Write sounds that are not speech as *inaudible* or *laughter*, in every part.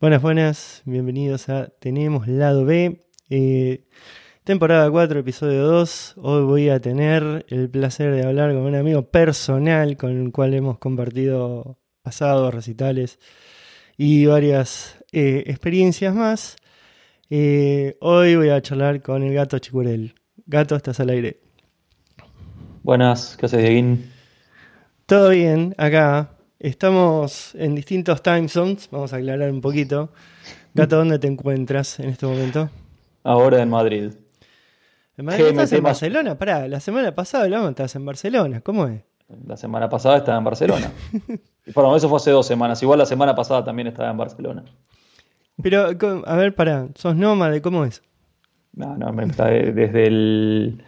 Buenas, buenas, bienvenidos a Tenemos Lado B, eh, temporada 4, episodio 2. Hoy voy a tener el placer de hablar con un amigo personal con el cual hemos compartido pasados, recitales y varias eh, experiencias más. Eh, hoy voy a charlar con el gato Chicurel. Gato, estás al aire. Buenas, ¿qué haces, Dieguín? Todo bien, acá, Estamos en distintos time zones, vamos a aclarar un poquito. Gato, ¿dónde te encuentras en este momento? Ahora en Madrid. ¿En Madrid estás en Barcelona? Pará, la semana pasada hablamos, estabas en Barcelona, ¿cómo es? La semana pasada estaba en Barcelona. *laughs* y menos eso fue hace dos semanas. Igual la semana pasada también estaba en Barcelona. Pero, a ver, pará, ¿sos nómade? ¿Cómo es? No, no, desde el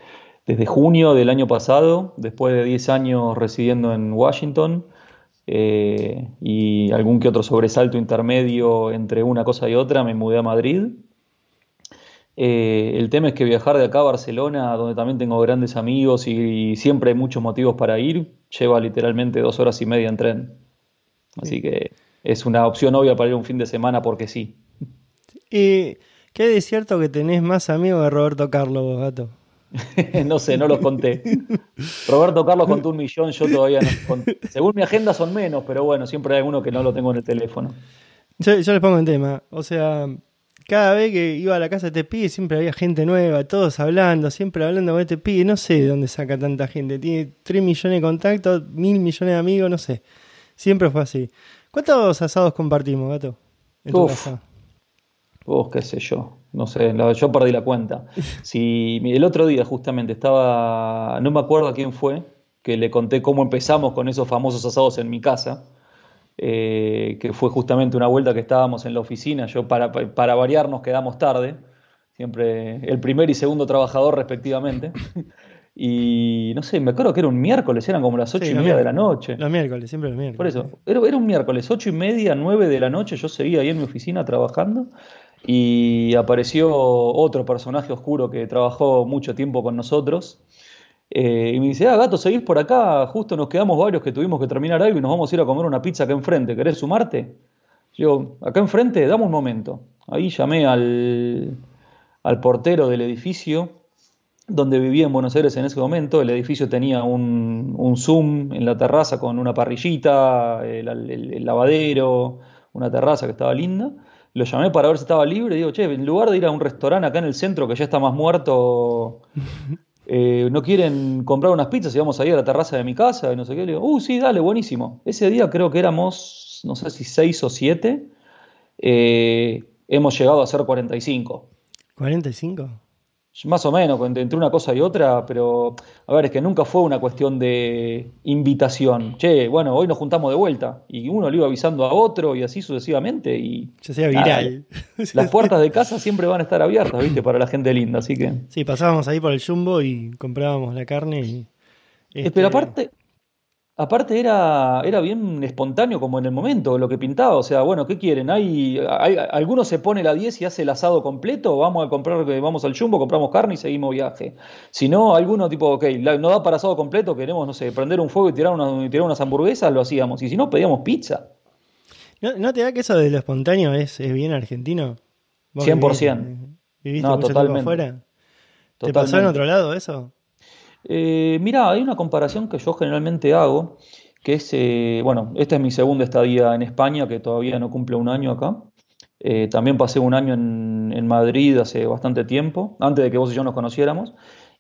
desde junio del año pasado, después de 10 años residiendo en Washington, eh, y algún que otro sobresalto intermedio entre una cosa y otra, me mudé a Madrid. Eh, el tema es que viajar de acá a Barcelona, donde también tengo grandes amigos y, siempre hay muchos motivos para ir, lleva literalmente dos horas y media en tren. Así que es una opción obvia para ir un fin de semana porque sí. ¿Y qué de cierto que tenés más amigos de Roberto Carlos, gato? *laughs* no sé, no los conté. Roberto Carlos contó un millón, yo todavía no. Conté. Según mi agenda son menos, pero bueno, siempre hay alguno que no lo tengo en el teléfono. Yo, les pongo en tema. O sea, cada vez que iba a la casa de este pibe siempre había gente nueva, todos hablando, siempre hablando con este pibe. No sé de dónde saca tanta gente. Tiene 3 millones de contactos, mil millones de amigos, no sé. Siempre fue así. ¿Cuántos asados compartimos, gato? En tu casa. Uf, qué sé yo no sé, yo perdí la cuenta. *laughs* Si el otro día justamente estaba, no me acuerdo a quién fue, que le conté cómo empezamos con esos famosos asados en mi casa, eh, que fue justamente una vuelta que estábamos en la oficina, yo para, para variar nos quedamos tarde, siempre el primer y segundo trabajador respectivamente. Y no sé, me acuerdo que era un miércoles, eran como las ocho y media de la noche. Los miércoles, siempre los miércoles. Por eso, era, era, un miércoles, ocho y media, nueve de la noche, yo seguía ahí en mi oficina trabajando y apareció otro personaje oscuro que trabajó mucho tiempo con nosotros. Eh, y me dice, ah, gato, seguís por acá, justo nos quedamos varios que tuvimos que terminar algo y nos vamos a ir a comer una pizza acá enfrente, ¿querés sumarte? Yo, acá enfrente, dame un momento. Ahí llamé al, al portero del edificio donde vivía en Buenos Aires en ese momento. El edificio tenía un, un Zoom en la terraza con una parrillita, el lavadero, una terraza que estaba linda lo llamé para ver si estaba libre y digo, che, en lugar de ir a un restaurante acá en el centro que ya está más muerto, *laughs* eh, ¿no quieren comprar unas pizzas y vamos a ir a la terraza de mi casa? Y no sé qué. Le digo, uh, sí, dale, buenísimo. Ese día creo que éramos, no sé si seis o siete. Eh, hemos llegado a ser 45. ¿45? Más o menos, entre una cosa y otra, pero a ver, es que nunca fue una cuestión de invitación. Che, bueno, hoy nos juntamos de vuelta. Y uno le iba avisando a otro y así sucesivamente. Y Se hacía viral. las puertas de casa siempre van a estar abiertas, ¿viste? Para la gente linda, así que. Sí, pasábamos ahí por el jumbo y comprábamos la carne y. Este... Pero aparte, Aparte era, era bien espontáneo como en el momento, lo que pintaba. O sea, bueno, ¿qué quieren? ¿Hay, hay, alguno se pone la 10 y hace el asado completo? Vamos a comprar, vamos al jumbo, compramos carne y seguimos viaje. Si no, alguno tipo, ok, no da para asado completo, queremos, no sé, prender un fuego y tirar, tirar unas hamburguesas, lo hacíamos. Y si no, pedíamos pizza. ¿No, te da que eso de lo espontáneo es, bien argentino? 100%. ¿Viviste no, totalmente. afuera? ¿Te pasó en otro lado eso? Eh, mira, hay una comparación que yo generalmente hago, que es, eh, bueno, esta es mi segunda estadía en España, que todavía no cumple un año acá. Eh, también pasé un año en, en, Madrid hace bastante tiempo, antes de que vos y yo nos conociéramos.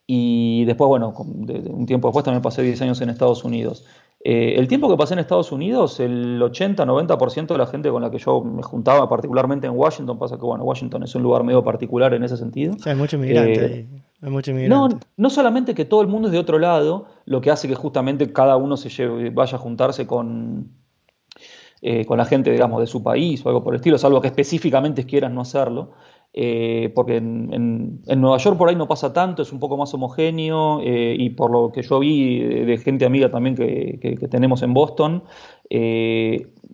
Y después, bueno, un tiempo después también pasé 10 años en Estados Unidos. Eh, el tiempo que pasé en Estados Unidos, el 80-90% de la gente con la que yo me juntaba, particularmente en Washington, pasa que bueno, Washington es un lugar medio particular en ese sentido. hay mucho inmigrante eh, mucho no, no solamente que todo el mundo es de otro lado, lo que hace que justamente cada uno se lleve, vaya a juntarse con, eh, con la gente, digamos, de su país o algo por el estilo, salvo que específicamente quieran no hacerlo. eh, porque en, Nueva York por ahí no pasa tanto, es un poco más homogéneo eh, y por lo que yo vi de, gente amiga también que, tenemos en Boston,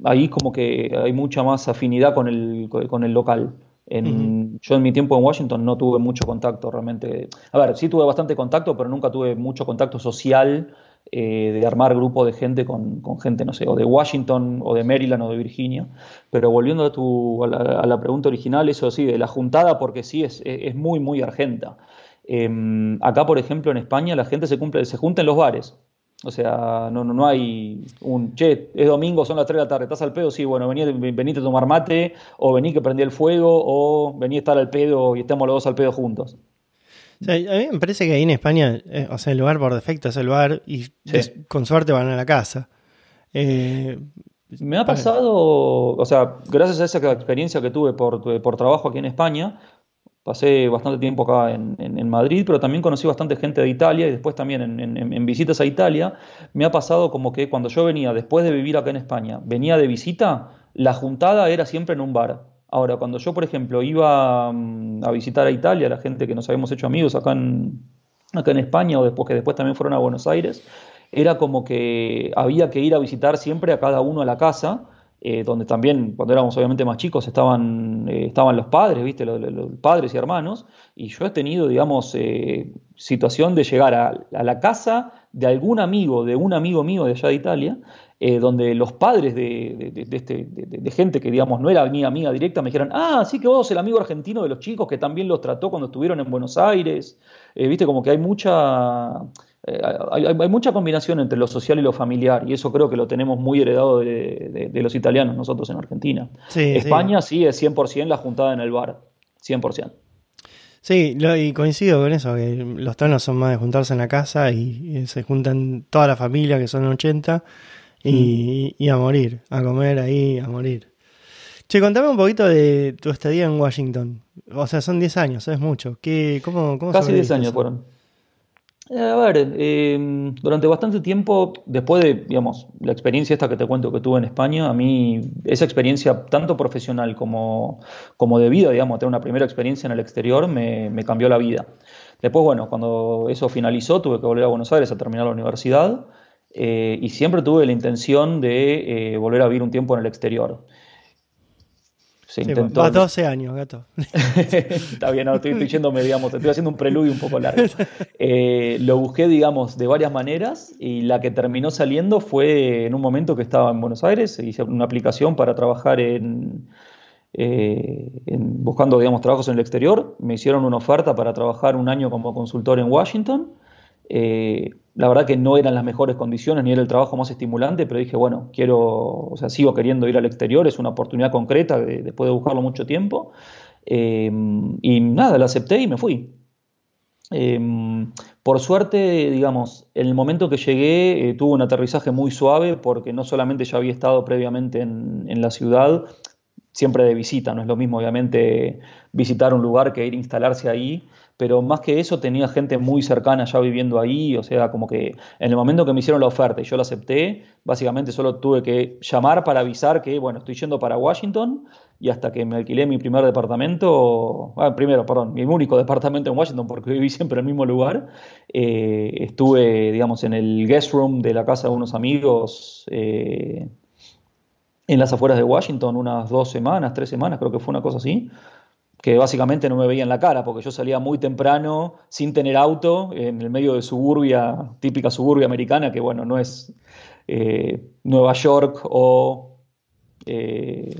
ahí como que hay mucha más afinidad con el, con el local. Yo en mi tiempo en Washington no tuve mucho contacto realmente. A ver, sí tuve bastante contacto, pero nunca tuve mucho contacto social eh, de armar grupo de gente con, gente, no sé, o de Washington, o de Maryland, o de Virginia. Pero volviendo a, tu, a, la, pregunta original, eso sí, de la juntada, porque sí, es, es muy, muy argenta. Em, acá, por ejemplo, en España, la gente se, cumple, se junta en los bares. O sea, no, no, no hay un, che, es domingo, son las 3 de la tarde, ¿estás al pedo? Sí, bueno, vení, venite a tomar mate, o vení que prendí el fuego, o vení a estar al pedo y estemos los dos al pedo juntos. a mí me parece que ahí en España, eh, o sea, el lugar por defecto es el bar y con suerte van a la casa. Eh, me ha pasado, o sea, gracias a esa experiencia que tuve por, por trabajo aquí en España, Pasé bastante tiempo acá en, Madrid, pero también conocí bastante gente de Italia y después también en, visitas a Italia. Me ha pasado como que cuando yo venía, después de vivir acá en España, venía de visita, la juntada era siempre en un bar. Ahora, cuando yo, por ejemplo, iba mm, a visitar a Italia, la gente que nos habíamos hecho amigos acá en, acá en España o después que después también fueron a Buenos Aires, era como que había que ir a visitar siempre a cada uno a la casa eh, donde también, cuando éramos obviamente más chicos, estaban, eh, estaban los padres, ¿viste? Los, padres y hermanos, y yo he tenido, digamos, eh, situación de llegar a, la casa de algún amigo, de un amigo mío de allá de Italia, donde los padres de, este, de, gente que, digamos, no era mi amiga directa, me dijeron, ah, sí que vos, el amigo argentino de los chicos que también los trató cuando estuvieron en Buenos Aires, ¿viste? Como que hay mucha eh, hay, mucha combinación entre lo social y lo familiar, y eso creo que lo tenemos muy heredado de, los italianos nosotros en Argentina. España sí. es 100% la juntada en el bar, 100%. Sí, y coincido con eso, que los tonos son más de juntarse en la casa y, se juntan toda la familia, que son 80, y, y, a morir, a comer ahí, a morir. Che, contame un poquito de tu estadía en Washington. O sea, son 10 años, es mucho. ¿Qué, cómo, cómo Casi 10 años fueron. Eh, a ver, em, durante bastante tiempo, después de, digamos, la experiencia esta que te cuento que tuve en España, a mí esa experiencia, tanto profesional como, como de vida, digamos, tener una primera experiencia en el exterior, me, cambió la vida. Después, bueno, cuando eso finalizó, tuve que volver a Buenos Aires a terminar la universidad eh, y siempre tuve la intención de eh, volver a vivir un tiempo en el exterior. Se intentó... A 12 años, gato. *laughs* Está bien, no, estoy, estoy yéndome, digamos, estoy haciendo un preludio un poco largo. *laughs* Eh, lo busqué, digamos, de varias maneras y la que terminó saliendo fue en un momento que estaba en Buenos Aires, hice una aplicación para trabajar en, eh, buscando, digamos, trabajos en el exterior. Me hicieron una oferta para trabajar un año como consultor en Washington. Eh, la verdad que no eran las mejores condiciones ni era el trabajo más estimulante, pero dije, bueno, quiero, o sea, sigo queriendo ir al exterior, es una oportunidad concreta después de buscarlo mucho tiempo. Eh, y nada, la acepté y me fui. Eh, por suerte, digamos, en el momento que llegué eh, tuve un aterrizaje muy suave porque no solamente ya había estado previamente en, en la ciudad, siempre de visita, no es lo mismo obviamente visitar un lugar que ir a instalarse ahí, pero más que eso tenía gente muy cercana ya viviendo ahí, o sea, como que en el momento que me hicieron la oferta y yo la acepté, básicamente solo tuve que llamar para avisar que, bueno, estoy yendo para Washington y hasta que me alquilé mi primer departamento, ah, primero, perdón, mi único departamento en Washington porque viví siempre en el mismo lugar, eh, estuve, digamos, en el guest room de la casa de unos amigos. Eh, en las afueras de Washington unas dos semanas, tres semanas, creo que fue una cosa así, que básicamente no me veía en la cara, porque yo salía muy temprano, sin tener auto, en el medio de suburbia, típica suburbia americana, que bueno, no es eh, Nueva York o... Eh,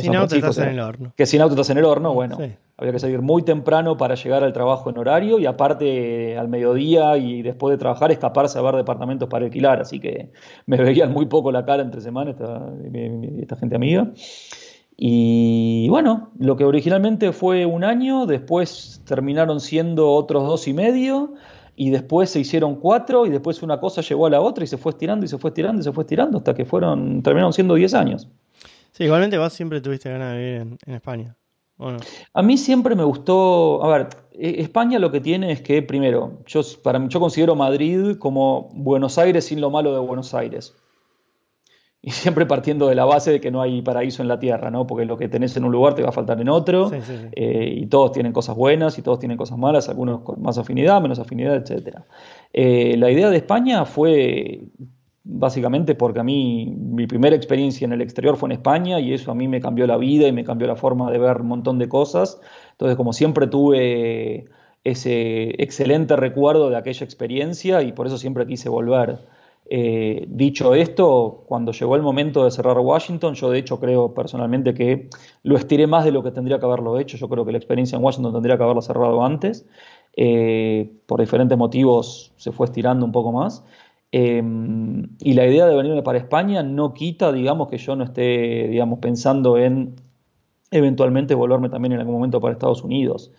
sin auto estás en el horno. Que sin auto estás en el horno, bueno. Había que salir muy temprano para llegar al trabajo en horario y aparte al mediodía y después de trabajar escaparse a ver departamentos para alquilar, así que me *laughs* veían muy poco la cara entre semanas esta, esta gente amiga. Y bueno, lo que originalmente fue un año, después terminaron siendo otros dos y medio, y después se hicieron cuatro, y después una cosa llegó a la otra, y se fue estirando, y se fue estirando, y se fue estirando, hasta que fueron, terminaron siendo diez años. Sí, igualmente vos siempre tuviste ganas de vivir en, España. A mí siempre me gustó, a ver, e, España lo que tiene es que, primero, yo, para, yo considero Madrid como Buenos Aires sin lo malo de Buenos Aires. Y siempre partiendo de la base de que no hay paraíso en la tierra, ¿no? Porque lo que tenés en un lugar te va a faltar en otro, eh, y todos tienen cosas buenas y todos tienen cosas malas, algunos con más afinidad, menos afinidad, etc. Eh, la idea de España fue básicamente porque a mí mi primera experiencia en el exterior fue en España y eso a mí me cambió la vida y me cambió la forma de ver un montón de cosas. Entonces, como siempre tuve ese excelente recuerdo de aquella experiencia y por eso siempre quise volver. Eh, dicho esto, cuando llegó el momento de cerrar Washington, yo de hecho creo personalmente que lo estiré más de lo que tendría que haberlo hecho. Yo creo que la experiencia en Washington tendría que haberlo cerrado antes. Eh, por diferentes motivos se fue estirando un poco más. Eh, y la idea de venirme para España no quita, digamos, que yo no esté, digamos, pensando en eventualmente volverme también en algún momento para Estados Unidos.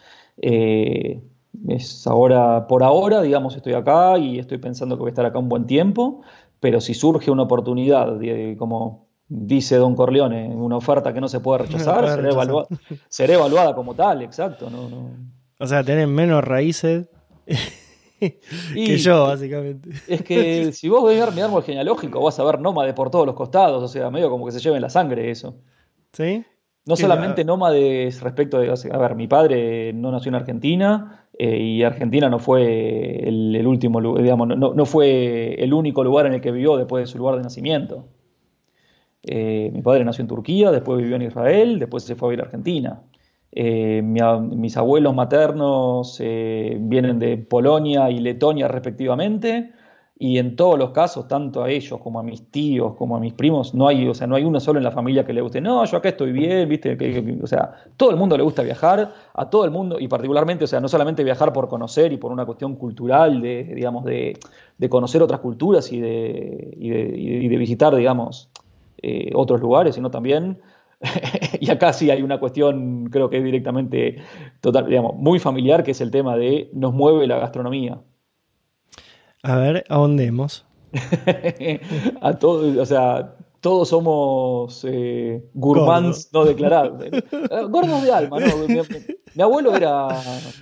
Es ahora, por ahora, digamos, estoy acá y estoy pensando que voy a estar acá un buen tiempo, pero si surge una oportunidad, como dice Don Corleone, una oferta que no se puede rechazar, será, evaluada, como tal, exacto. No, O sea, tener menos raíces que yo, básicamente. Es que *laughs* si vos ves mi árbol genealógico, vas a ver nómade por todos los costados, o sea, medio como que se lleven la sangre eso. ¿Sí? No solamente nómades respecto de. A ver, mi padre no nació en Argentina eh, y Argentina no fue el, último digamos, no, no, fue el único lugar en el que vivió después de su lugar de nacimiento. Eh, mi padre nació en Turquía, después vivió en Israel, después se fue a vivir a Argentina. Eh, mis abuelos maternos vienen de Polonia y Letonia respectivamente y en todos los casos, tanto a ellos como a mis tíos, como a mis primos, no hay, o sea, no hay uno solo en la familia que le guste, no, yo acá estoy bien, ¿viste? o sea, todo el mundo le gusta viajar, a todo el mundo, y particularmente, o sea, no solamente viajar por conocer y por una cuestión cultural, de, digamos, de, conocer otras culturas y de, y de, visitar, digamos, eh, otros lugares, sino también *laughs* y acá sí hay una cuestión, creo que es directamente total, digamos, muy familiar, que es el tema de nos mueve la gastronomía. A ver, ahondemos. a *laughs* todos, o sea, todos somos eh, gourmands no declarados. *laughs* Eh, gordos de alma, ¿no? *laughs* Mi, abuelo era.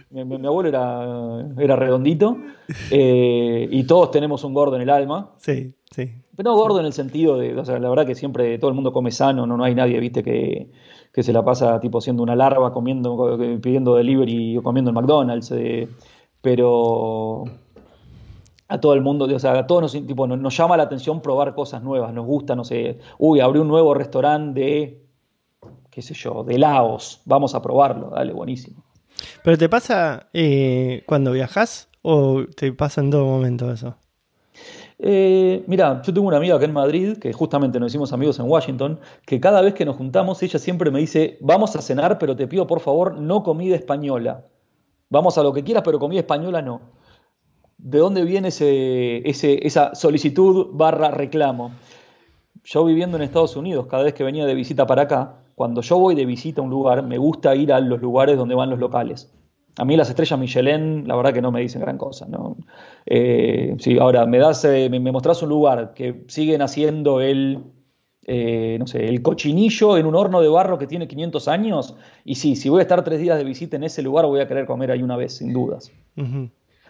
Mi, abuelo era, era redondito. Eh, y todos tenemos un gordo en el alma. Sí, sí. Pero no gordo en el sentido de. O sea, la verdad que siempre todo el mundo come sano, no, no hay nadie, viste, que, que se la pasa tipo siendo una larva, comiendo, pidiendo delivery o comiendo en McDonald's. pero a todo el mundo, o sea, a todos nos, tipo, nos, llama la atención probar cosas nuevas, nos gusta, no sé, uy, abrió un nuevo restaurante de, qué sé yo, de Laos, vamos a probarlo, dale, buenísimo. ¿Pero te pasa eh, cuando viajas o te pasa en todo momento eso? Eh, mira, yo tengo una amiga acá en Madrid, que justamente nos hicimos amigos en Washington, que cada vez que nos juntamos, ella siempre me dice, vamos a cenar, pero te pido por favor no comida española. Vamos a lo que quieras, pero comida española no. ¿De dónde viene ese, esa solicitud barra reclamo? Yo viviendo en Estados Unidos, cada vez que venía de visita para acá, cuando yo voy de visita a un lugar, me gusta ir a los lugares donde van los locales. A mí las estrellas Michelin, la verdad que no me dicen gran cosa. ¿no? Eh, ahora me das, eh, me, mostrás un lugar que siguen haciendo el, eh, no sé, el cochinillo en un horno de barro que tiene 500 años. Y sí, si voy a estar tres días de visita en ese lugar, voy a querer comer ahí una vez, sin dudas.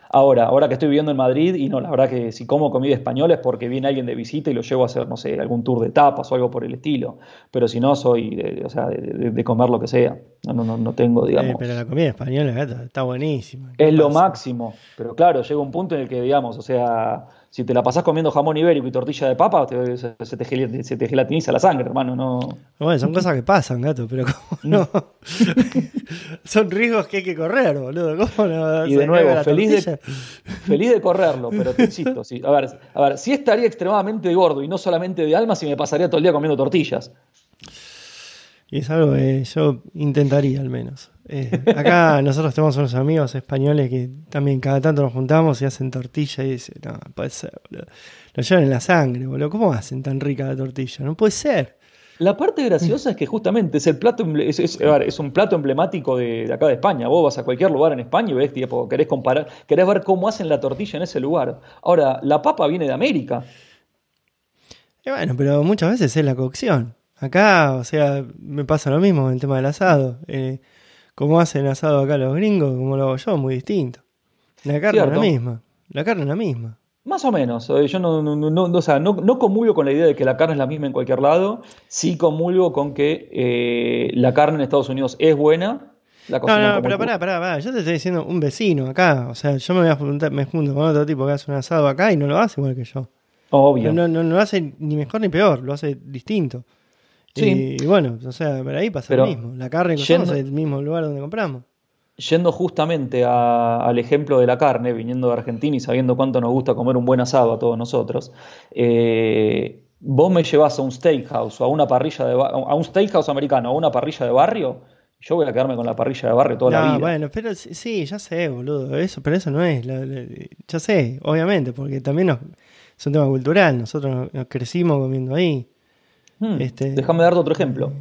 Ahora, ahora que estoy viviendo en Madrid, y no, la verdad que si como comida española es porque viene alguien de visita y lo llevo a hacer, no sé, algún tour de tapas o algo por el estilo. Pero si no, soy de, o sea, de, comer lo que sea. No, no, no tengo, eh, digamos. pero la comida española está buenísima. Es lo máximo. Pero claro, llega un punto en el que, digamos, o sea, si te la pasás comiendo jamón ibérico y tortilla de papa, se, te, se, te, gelatiniza la sangre, hermano. No... Bueno, son cosas que pasan, gato, pero ¿cómo *laughs* no? *laughs* son riesgos que hay que correr, boludo. ¿Cómo no y de nuevo, feliz de, feliz de correrlo, pero te *laughs* insisto. Sí, a, ver, a ver, si estaría extremadamente gordo y no solamente de alma, si me pasaría todo el día comiendo tortillas. Y es algo que yo intentaría al menos. Eh, acá *laughs* nosotros tenemos unos amigos españoles que también cada tanto nos juntamos y hacen tortilla y dicen, no, puede ser, boludo. Lo llevan en la sangre, boludo. ¿Cómo hacen tan rica la tortilla? No puede ser. La parte graciosa es que justamente es el plato es, es, un plato emblemático de, acá de España. Vos vas a cualquier lugar en España y ves, tipo, querés comparar, querés ver cómo hacen la tortilla en ese lugar. Ahora, la papa viene de América. Y bueno, pero muchas veces es la cocción. Acá, o sea, me pasa lo mismo en el tema del asado. Eh, como hacen asado acá los gringos, como lo hago yo, muy distinto. La carne es la misma. La carne es la misma. Más o menos. Eh, yo no, no, no, o sea, no, no, comulgo con la idea de que la carne es la misma en cualquier lado. Sí comulgo con que eh, la carne en Estados Unidos es buena. La no, no, pero pará, pará, pará. Yo te estoy diciendo un vecino acá. O sea, yo me voy a juntar, me junto con otro tipo que hace un asado acá y no lo hace igual que yo. Obvio. No, no, no lo hace ni mejor ni peor, lo hace distinto. Sí. Y bueno, o sea, por ahí pasa lo mismo. La carne usamos es el mismo lugar donde compramos yendo justamente al ejemplo de la carne, viniendo de Argentina y sabiendo cuánto nos gusta comer un buen asado a todos nosotros, eh, vos me llevas a un steakhouse o a una parrilla de a un steakhouse americano a una parrilla de barrio, yo voy a quedarme con la parrilla de barrio toda la vida. Bueno, pero sí, ya sé, boludo, eso, pero eso no es, ya sé, obviamente, porque también es un tema cultural, nosotros nos, crecimos comiendo ahí. Hmm, este, déjame darte otro ejemplo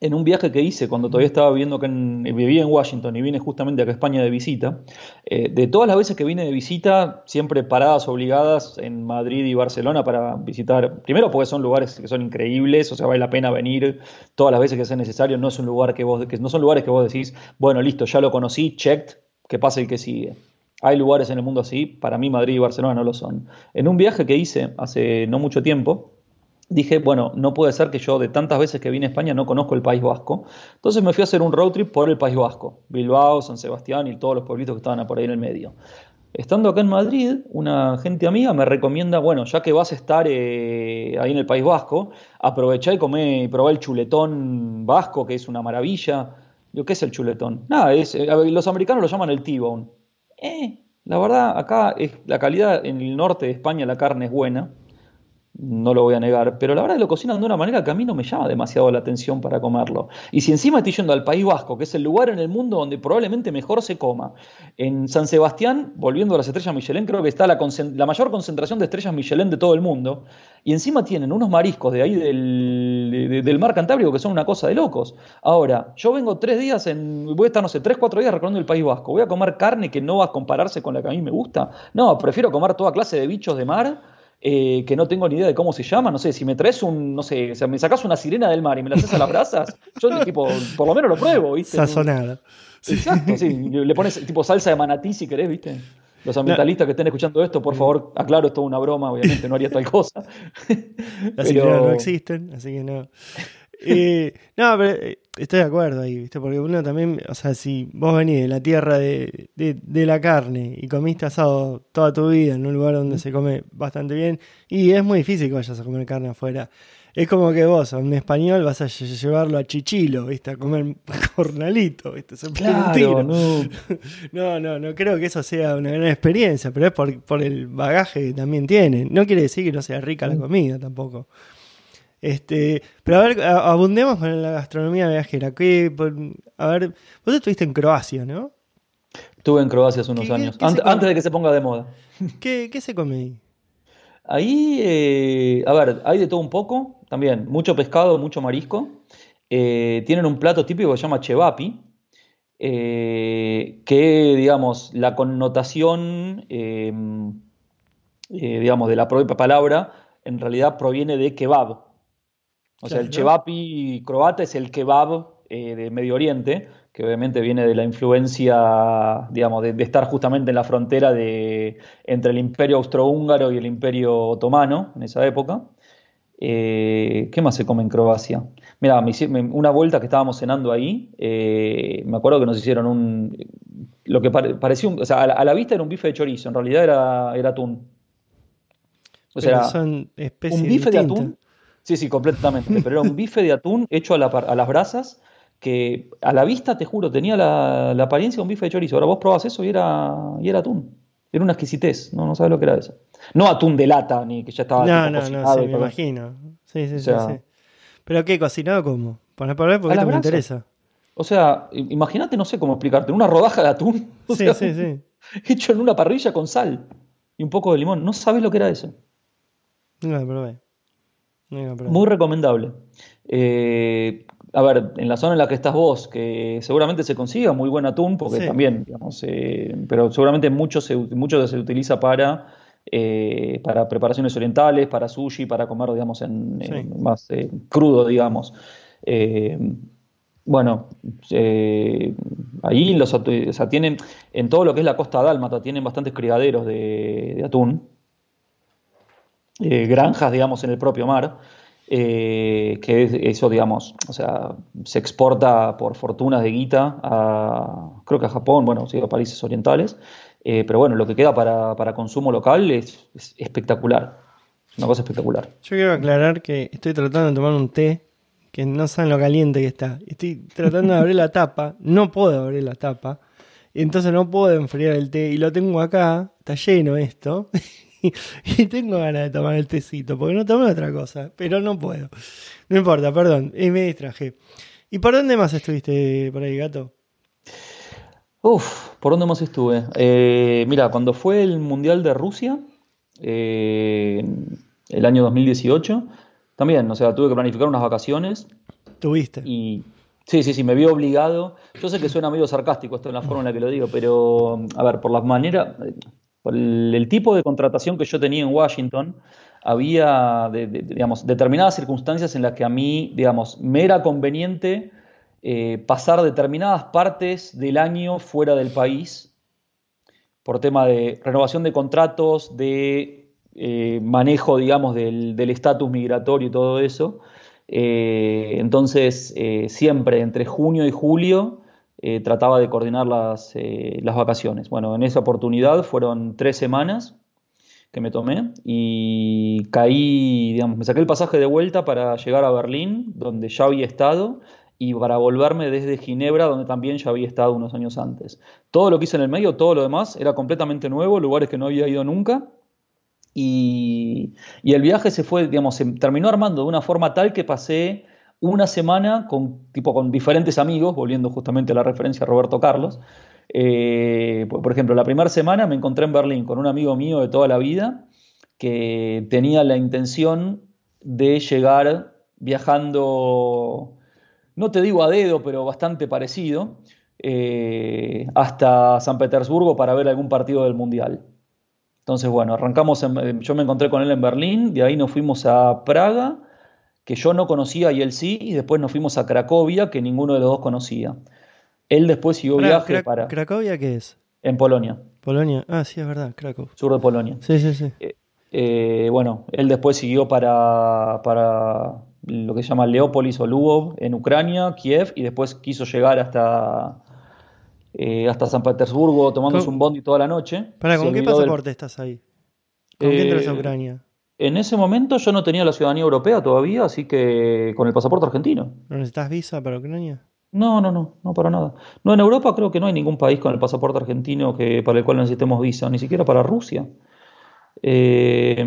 en un viaje que hice cuando todavía estaba viviendo acá en, vivía en Washington y vine justamente acá a España de visita, eh, de todas las veces que vine de visita, siempre paradas obligadas en Madrid y Barcelona para visitar, primero porque son lugares que son increíbles, o sea, vale la pena venir todas las veces que sea necesario, no es un lugar que vos, que no son lugares que vos decís, bueno, listo, ya lo conocí, checked, que pasa el que sigue. Hay lugares en el mundo así, para mí Madrid y Barcelona no lo son. En un viaje que hice hace no mucho tiempo, dije, bueno, no puede ser que yo de tantas veces que vine a España no conozco el País Vasco. Entonces me fui a hacer un road trip por el País Vasco, Bilbao, San Sebastián y todos los pueblitos que estaban por ahí en el medio. Estando acá en Madrid, una gente amiga me recomienda, bueno, ya que vas a estar eh, ahí en el País Vasco, aprovechá y comé y probá el chuletón vasco, que es una maravilla. ¿qué es el chuletón? Nada, es, eh, los americanos lo llaman el T-bone. Eh, la verdad, acá es, la calidad en el norte de España la carne es buena no lo voy a negar, pero la verdad que lo cocinan de una manera que a mí no me llama demasiado la atención para comerlo. Y si encima estoy yendo al País Vasco, que es el lugar en el mundo donde probablemente mejor se coma, en San Sebastián, volviendo a las estrellas Michelin, creo que está la, mayor concentración de estrellas Michelin de todo el mundo, y encima tienen unos mariscos de ahí del, del mar Cantábrico que son una cosa de locos. Ahora, yo vengo tres días, en, voy a estar, no sé, tres, cuatro días recorriendo el País Vasco, voy a comer carne que no va a compararse con la que a mí me gusta. No, prefiero comer toda clase de bichos de mar eh, que no tengo ni idea de cómo se llama, no sé, si me traes un, no sé, o sea, me sacas una sirena del mar y me la haces a las brasas, yo tipo, por lo menos lo pruebo, ¿viste? Sazonada. Exacto, sí, le pones tipo salsa de manatí si querés, ¿viste? Los ambientalistas que estén escuchando esto, por favor, aclaro, esto es una broma, obviamente no haría tal cosa. Las Pero... no existen, así que no. Eh, no, pero eh, estoy de acuerdo ahí, ¿viste? Porque uno también, o sea, si vos venís de la tierra de, de, la carne y comiste asado toda tu vida en un lugar donde se come bastante bien, y es muy difícil que vayas a comer carne afuera. Es como que vos, a un español, vas a llevarlo a Chichilo, ¿viste? A comer *laughs* cornalito, ¿viste? claro, no. *laughs* no, no, no creo que eso sea una gran experiencia, pero es por, por el bagaje que también tiene. No quiere decir que no sea rica la mm. comida tampoco. Este, pero a ver, abundemos con la gastronomía viajera. a ver, vos estuviste en Croacia, ¿no? Estuve en Croacia hace unos años, antes, de que se ponga de moda. *laughs* ¿Qué, se come ahí? Ahí, eh, a ver, hay de todo un poco, también, mucho pescado, mucho marisco. Eh, tienen un plato típico que se llama chevapi, eh, que, digamos, la connotación, digamos, de la propia palabra, en realidad proviene de kebab, o sea, el chevapi croata es el kebab eh, de Medio Oriente, que obviamente viene de la influencia, digamos, de, estar justamente en la frontera de, entre el imperio austrohúngaro y el imperio otomano en esa época. Eh, ¿Qué más se come en Croacia? Mira, una vuelta que estábamos cenando ahí, eh, me acuerdo que nos hicieron un. Lo que parecía un. O sea, a la, vista era un bife de chorizo, en realidad era, era atún. O sea, son un bife de atún Sí, sí, completamente. *laughs* Pero era un bife de atún hecho a, las brasas que a la vista, te juro, tenía la, apariencia de un bife de chorizo. Ahora vos probás eso y era, y era atún. Era una exquisitez, no, no sabes lo que era eso. No atún de lata, ni que ya estaba No, no, no, sí, me imagino. Sí, sí, sí, ¿Pero qué? ¿Cocinado cómo? Para ver porque esto me interesa. O sea, imagínate, no sé cómo explicarte, una rodaja de atún. *laughs* sí, sí, sí. Hecho en una parrilla con sal y un poco de limón. No sabes lo que era eso. No, probé. Muy recomendable. Eh, a ver, en la zona en la que estás vos, que seguramente se consiga muy buen atún, porque también, digamos, eh, pero seguramente mucho se, mucho se utiliza para, eh, para preparaciones orientales, para sushi, para comer, digamos, en, más crudo, digamos. bueno, ahí los o sea, tienen, en todo lo que es la costa dálmata, tienen bastantes criaderos de atún eh, granjas, digamos, en el propio mar. Eh, que eso, digamos, o sea, se exporta por fortunas de guita a, creo que a Japón, bueno, sí, a países orientales, eh, pero bueno, lo que queda para, consumo local es, espectacular, una cosa espectacular. Yo quiero aclarar que estoy tratando de tomar un té que no saben lo caliente que está. Estoy tratando de abrir la tapa, no puedo abrir la tapa, entonces no puedo enfriar el té y lo tengo acá, está lleno esto. *laughs* y tengo ganas de tomar el tecito, porque no tomé otra cosa, pero no puedo. No importa, perdón, y me distraje. ¿Y por dónde más estuviste por ahí, gato? Uf, ¿por dónde más estuve? Eh, mira, cuando fue el Mundial de Rusia, eh, el año 2018, también, o sea, tuve que planificar unas vacaciones. ¿Tuviste? Y sí, sí, sí, me vi obligado. Yo sé que suena medio sarcástico esto en la forma en la que lo digo, pero, a ver, por las maneras, por el, tipo de contratación que yo tenía en Washington, había digamos, determinadas circunstancias en las que a mí, digamos, me era conveniente eh, pasar determinadas partes del año fuera del país por tema de renovación de contratos, de eh, manejo, digamos, del estatus migratorio y todo eso. Eh, entonces, siempre entre junio y julio eh, trataba de coordinar las, eh, las, vacaciones. Bueno, en esa oportunidad fueron tres semanas que me tomé y caí, digamos, me saqué el pasaje de vuelta para llegar a Berlín, donde ya había estado, y para volverme desde Ginebra, donde también ya había estado unos años antes. Todo lo que hice en el medio, todo lo demás, era completamente nuevo, lugares que no había ido nunca. Y, y el viaje se fue, digamos, se terminó armando de una forma tal que pasé una semana con, tipo, con diferentes amigos, volviendo justamente a la referencia a Roberto Carlos. Eh, por ejemplo, la primera semana me encontré en Berlín con un amigo mío de toda la vida que tenía la intención de llegar viajando, no te digo a dedo, pero bastante parecido, eh, hasta San Petersburgo para ver algún partido del Mundial. Entonces, bueno, arrancamos, yo me encontré con él en Berlín, de ahí nos fuimos a Praga, que yo no conocía y él sí, y después nos fuimos a Cracovia, que ninguno de los dos conocía. Él después siguió viaje para... ¿Cracovia qué es? En Polonia. Polonia, ah, sí, es verdad, Cracovia. Sur de Polonia. Sí, sí, sí. Eh, eh, bueno, él después siguió para, para lo que se llama Leópolis o Lvov en Ucrania, Kiev, y después quiso llegar hasta, eh, hasta San Petersburgo tomándose un bondi toda la noche. ¿Para con qué pasaporte estás ahí? ¿Con qué entras a Ucrania? En ese momento yo no tenía la ciudadanía europea todavía, así que con el pasaporte argentino. ¿No necesitas visa para Ucrania? No, no, no, no para nada. No, en Europa creo que no hay ningún país con el pasaporte argentino que, para el cual necesitemos visa, ni siquiera para Rusia. Eh,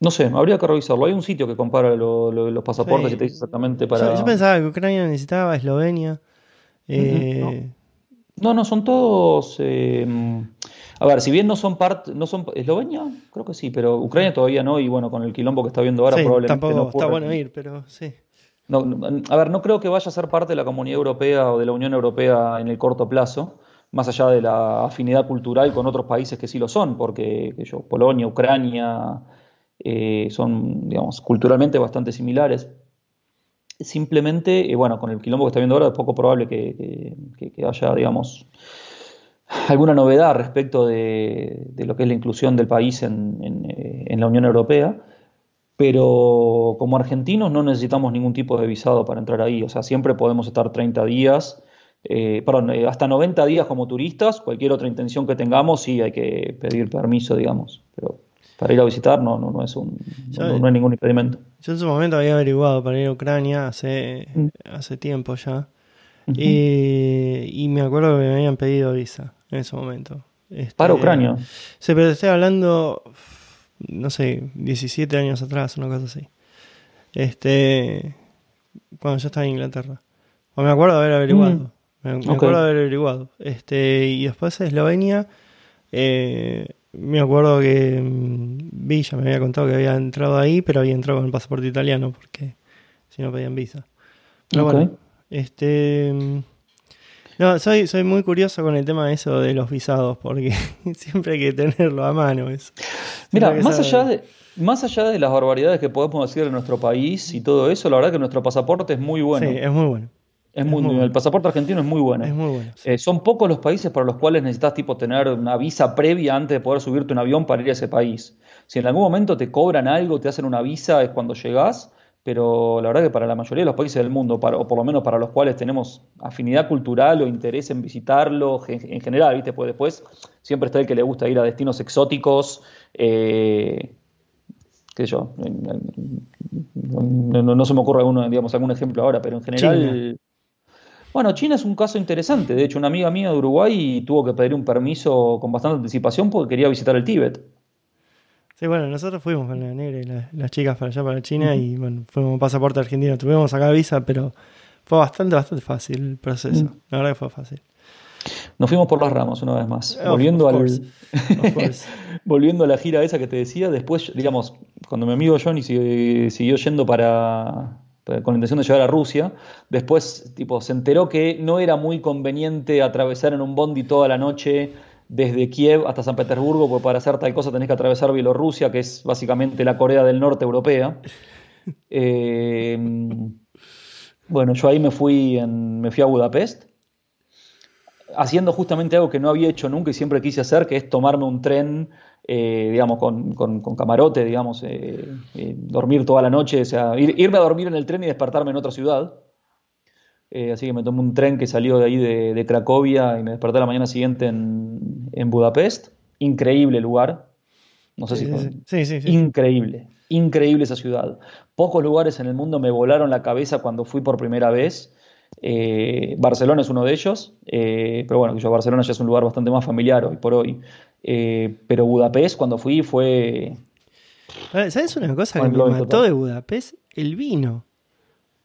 no sé, habría que revisarlo. Hay un sitio que compara los pasaportes y te dice exactamente para. Yo, pensaba que Ucrania necesitaba Eslovenia. Eh, no. no. son todos. Eh, a ver, si bien no son parte, no son Eslovenia, creo que sí, pero Ucrania todavía no, y bueno, con el quilombo que está viendo ahora probablemente tampoco no está bueno ir, pero sí. No, a ver, no creo que vaya a ser parte de la comunidad europea o de la Unión Europea en el corto plazo, más allá de la afinidad cultural con otros países que sí lo son, porque yo, Polonia, Ucrania eh, son, digamos, culturalmente bastante similares. Simplemente, eh, bueno, con el quilombo que está viendo ahora es poco probable que, que haya, digamos, alguna novedad respecto de, lo que es la inclusión del país en, eh, la Unión Europea, pero como argentinos no necesitamos ningún tipo de visado para entrar ahí, o sea, siempre podemos estar 30 días, eh, perdón, eh, hasta 90 días como turistas, cualquier otra intención que tengamos, sí hay que pedir permiso, digamos, pero para ir a visitar no, no, no es un, no, hay ningún impedimento. Yo en su momento había averiguado para ir a Ucrania hace, mm. hace tiempo ya. y me acuerdo que me habían pedido visa en ese momento. Este, Para Ucrania. Sí, pero estoy hablando, no sé, 17 años atrás, una cosa así. Este, cuando yo estaba en Inglaterra. O me acuerdo de haber averiguado. Mm. Me, acuerdo de haber averiguado. Este, y después Eslovenia, eh, me acuerdo que mm, Villa me había contado que había entrado ahí, pero había entrado con el pasaporte italiano porque si no pedían visa. Pero bueno, este no, soy, soy muy curioso con el tema de eso de los visados, porque *laughs* siempre hay que tenerlo a mano. Eso. Mira, más allá, de, más allá de las barbaridades que podemos decir en nuestro país y todo eso, la verdad que nuestro pasaporte es muy bueno. Sí, es muy bueno. Es muy, el pasaporte argentino es muy bueno. Es muy bueno. Eh, son pocos los países para los cuales necesitas tipo tener una visa previa antes de poder subirte un avión para ir a ese país. Si en algún momento te cobran algo, te hacen una visa, es cuando llegás, pero la verdad que para la mayoría de los países del mundo, o por lo menos para los cuales tenemos afinidad cultural o interés en visitarlo, en, general, ¿viste? Pues después siempre está el que le gusta ir a destinos exóticos, eh, qué sé yo, no, se me ocurre alguno, digamos, algún ejemplo ahora, pero en general... Bueno, China es un caso interesante. De hecho, una amiga mía de Uruguay tuvo que pedir un permiso con bastante anticipación porque quería visitar el Tíbet. Sí, bueno, nosotros fuimos con la negra y las chicas para allá, para China, y bueno, fuimos pasaporte argentino. Tuvimos acá visa, pero fue bastante, bastante fácil el proceso. La verdad que fue fácil. Nos fuimos por las ramas una vez más. volviendo, al, *laughs* volviendo a la gira esa que te decía, después, digamos, cuando mi amigo Johnny siguió yendo para, con la intención de llegar a Rusia. Después, tipo, se enteró que no era muy conveniente atravesar en un bondi toda la noche desde Kiev hasta San Petersburgo, porque para hacer tal cosa tenés que atravesar Bielorrusia, que es básicamente la Corea del Norte europea. *laughs* Eh, bueno, yo ahí me fui, me fui a Budapest, haciendo justamente algo que no había hecho nunca y siempre quise hacer, que es tomarme un tren eh, digamos, con, camarote, digamos, eh, eh, dormir toda la noche, o sea, irme a dormir en el tren y despertarme en otra ciudad. Así que me tomé un tren que salió de ahí de, Cracovia y me desperté la mañana siguiente en, Budapest. Increíble lugar. No sé si sí, sí, sí, Increíble, increíble esa ciudad. Pocos lugares en el mundo me volaron la cabeza cuando fui por primera vez. Barcelona es uno de ellos, pero bueno, yo Barcelona ya es un lugar bastante más familiar hoy por hoy. Eh, pero Budapest, cuando fui, fue. ¿Sabes una cosa que me mató de Budapest? El vino.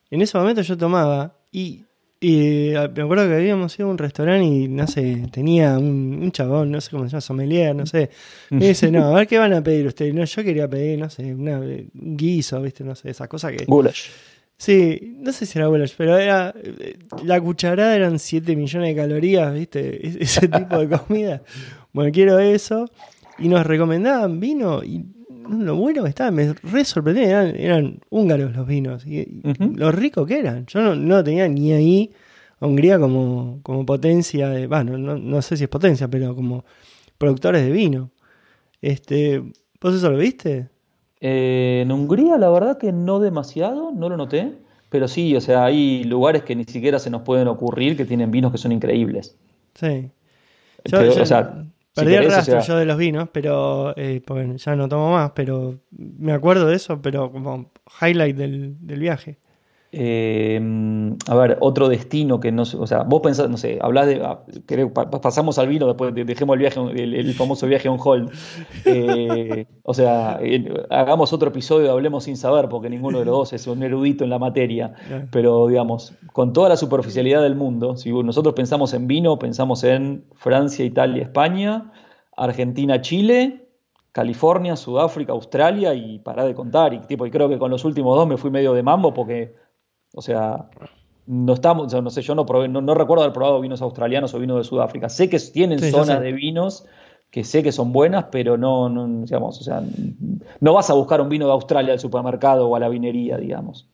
En ese momento yo tomaba y, me acuerdo que habíamos ido a un restaurante y no sé, tenía un, chabón, no sé cómo se llama, sommelier, no sé. Me dice, no, a ver qué van a pedir ustedes. No, yo quería pedir, no sé, un guiso, ¿viste? No sé, esa cosa que. Goulash. Sí, no sé si era goulash, pero era. La cucharada eran 7 millones de calorías, ¿viste? Ese tipo de comida. Bueno, quiero eso. Y nos recomendaban vino y lo bueno que estaba, me re sorprendía, eran, eran húngaros los vinos y, lo rico que eran. Yo no, no tenía ni ahí a Hungría como, como potencia de, bueno, no, no, sé si es potencia, pero como productores de vino. Este, ¿Vos eso lo viste? Eh, en Hungría la verdad que no demasiado, no lo noté, pero sí, o sea, hay lugares que ni siquiera se nos pueden ocurrir que tienen vinos que son increíbles. Sí. o sea, Perdí el rastro yo de los vinos, pero eh, ya no tomo más, pero me acuerdo de eso, pero como highlight del, del viaje. Eh, a ver, otro destino que no o sea, vos pensás, no sé, hablás de, pasamos al vino, después dejemos el viaje, el, famoso viaje on hold. Eh, o sea, hagamos otro episodio, hablemos sin saber, porque ninguno de los dos es un erudito en la materia. Pero, digamos, con toda la superficialidad del mundo, si nosotros pensamos en vino, pensamos en Francia, Italia, España, Argentina, Chile, California, Sudáfrica, Australia y para de contar. Y, tipo, y creo que con los últimos dos me fui medio de mambo porque o sea, no estamos, no sé, yo no, no, recuerdo haber probado vinos australianos o vinos de Sudáfrica. Sé que tienen zonas de vinos que sé que son buenas, pero no, digamos, o sea, no vas a buscar un vino de Australia al supermercado o a la vinería, digamos.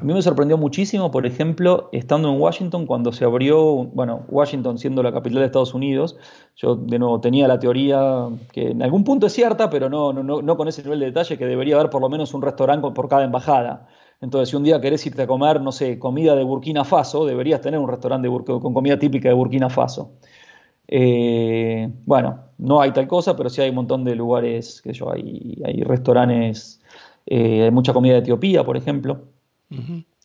A mí me sorprendió muchísimo, por ejemplo, estando en Washington, cuando se abrió, bueno, Washington siendo la capital de Estados Unidos, yo de nuevo tenía la teoría que en algún punto es cierta, pero no, no, no con ese nivel de detalle, que debería haber por lo menos un restaurante por cada embajada. Entonces, si un día querés irte a comer, no sé, comida de Burkina Faso, deberías tener un restaurante con comida típica de Burkina Faso. Eh, bueno, no hay tal cosa, pero sí hay un montón de lugares, que yo, hay, hay restaurantes, eh, hay mucha comida de Etiopía, por ejemplo.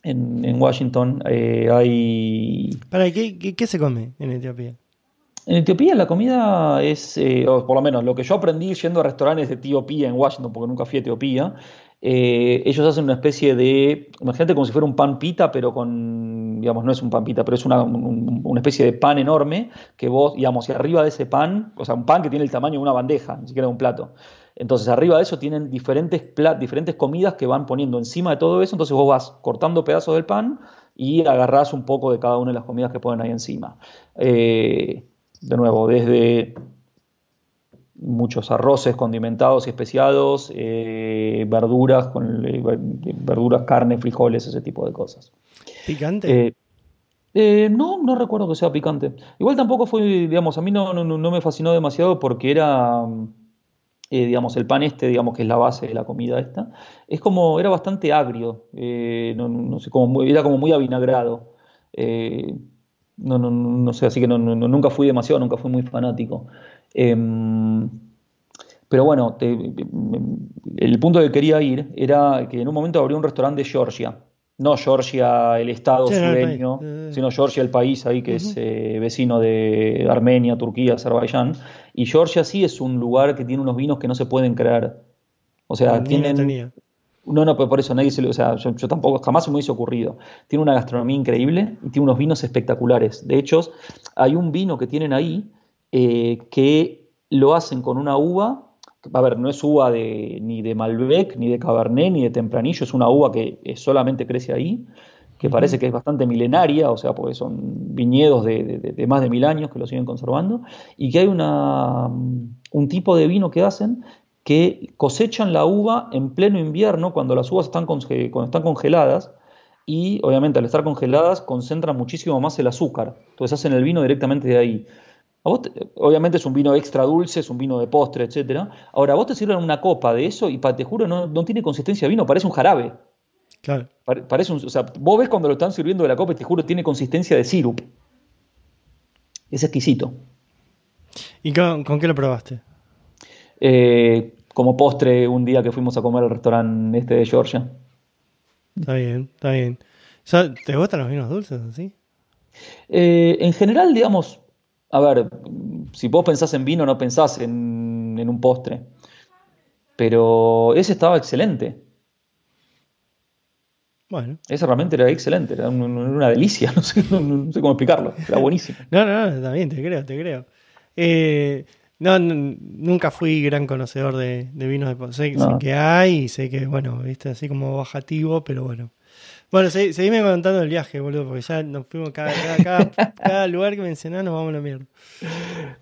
en, Washington eh, hay... ¿Para qué, qué, se come en Etiopía? En Etiopía la comida es, o por lo menos lo que yo aprendí yendo a restaurantes de Etiopía en Washington, porque nunca fui a Etiopía, eh, ellos hacen una especie de, imagínate como si fuera un pan pita, pero con, digamos, no es un pan pita, pero es una, especie de pan enorme que vos, digamos, y arriba de ese pan, o sea, un pan que tiene el tamaño de una bandeja, ni siquiera de un plato. Entonces, arriba de eso tienen diferentes, diferentes comidas que van poniendo encima de todo eso, entonces vos vas cortando pedazos del pan y agarrás un poco de cada una de las comidas que ponen ahí encima. Eh, de nuevo, desde muchos arroces condimentados y especiados, eh, verduras, con, eh, verduras, carne, frijoles, ese tipo de cosas. ¿Picante? no, no recuerdo que sea picante. Igual tampoco fue, digamos, a mí no, no, me fascinó demasiado porque era, digamos, el pan este, digamos, que es la base de la comida esta, es como, era bastante agrio, no, sé, como era como muy avinagrado. no, no, no sé, así que nunca fui demasiado, nunca fui muy fanático. Em, pero bueno, el punto que quería ir era que en un momento abrió un restaurante de Georgia. No Georgia, el estado sureño, sino Georgia, el país ahí que es eh, vecino de Armenia, Turquía, Azerbaiyán. Y Georgia sí es un lugar que tiene unos vinos que no se pueden creer. O sea, tienen. No, no, pues por eso nadie se lo. O sea, yo, tampoco, jamás se me hubiese ocurrido. Tiene una gastronomía increíble y tiene unos vinos espectaculares. De hecho, hay un vino que tienen ahí eh, que lo hacen con una uva, a ver, no es uva de, ni de Malbec, ni de Cabernet, ni de Tempranillo, es una uva que solamente crece ahí, que parece que es bastante milenaria, o sea, porque son viñedos de, más de mil años que lo siguen conservando, y que hay una, un tipo de vino que hacen que cosechan la uva en pleno invierno cuando las uvas están, cuando están congeladas, y obviamente al estar congeladas concentran muchísimo más el azúcar, entonces hacen el vino directamente de ahí obviamente es un vino extra dulce, es un vino de postre, etc. Ahora, vos te sirven una copa de eso y te juro, no, tiene consistencia de vino, parece un jarabe. Claro. parece un, o sea, vos ves cuando lo están sirviendo de la copa y te juro, tiene consistencia de sirup. Es exquisito. ¿Y con, qué lo probaste? Eh, como postre un día que fuimos a comer al restaurante este de Georgia. Está bien, está bien. ¿Te gustan los vinos dulces así? Eh, en general, digamos, a ver, si vos pensás en vino, no pensás en, un postre. Pero ese estaba excelente. Bueno. Ese realmente era excelente, era una delicia, *laughs* no sé, cómo explicarlo, era buenísimo. no, no, no, también te creo, te creo. Eh, no, nunca fui gran conocedor de, vinos de postre. Sé, sé, que hay y sé que, bueno, viste, así como bajativo, pero bueno, bueno, seguime contando el viaje, boludo, porque ya nos fuimos cada, lugar que mencionás, nos vamos a la mierda.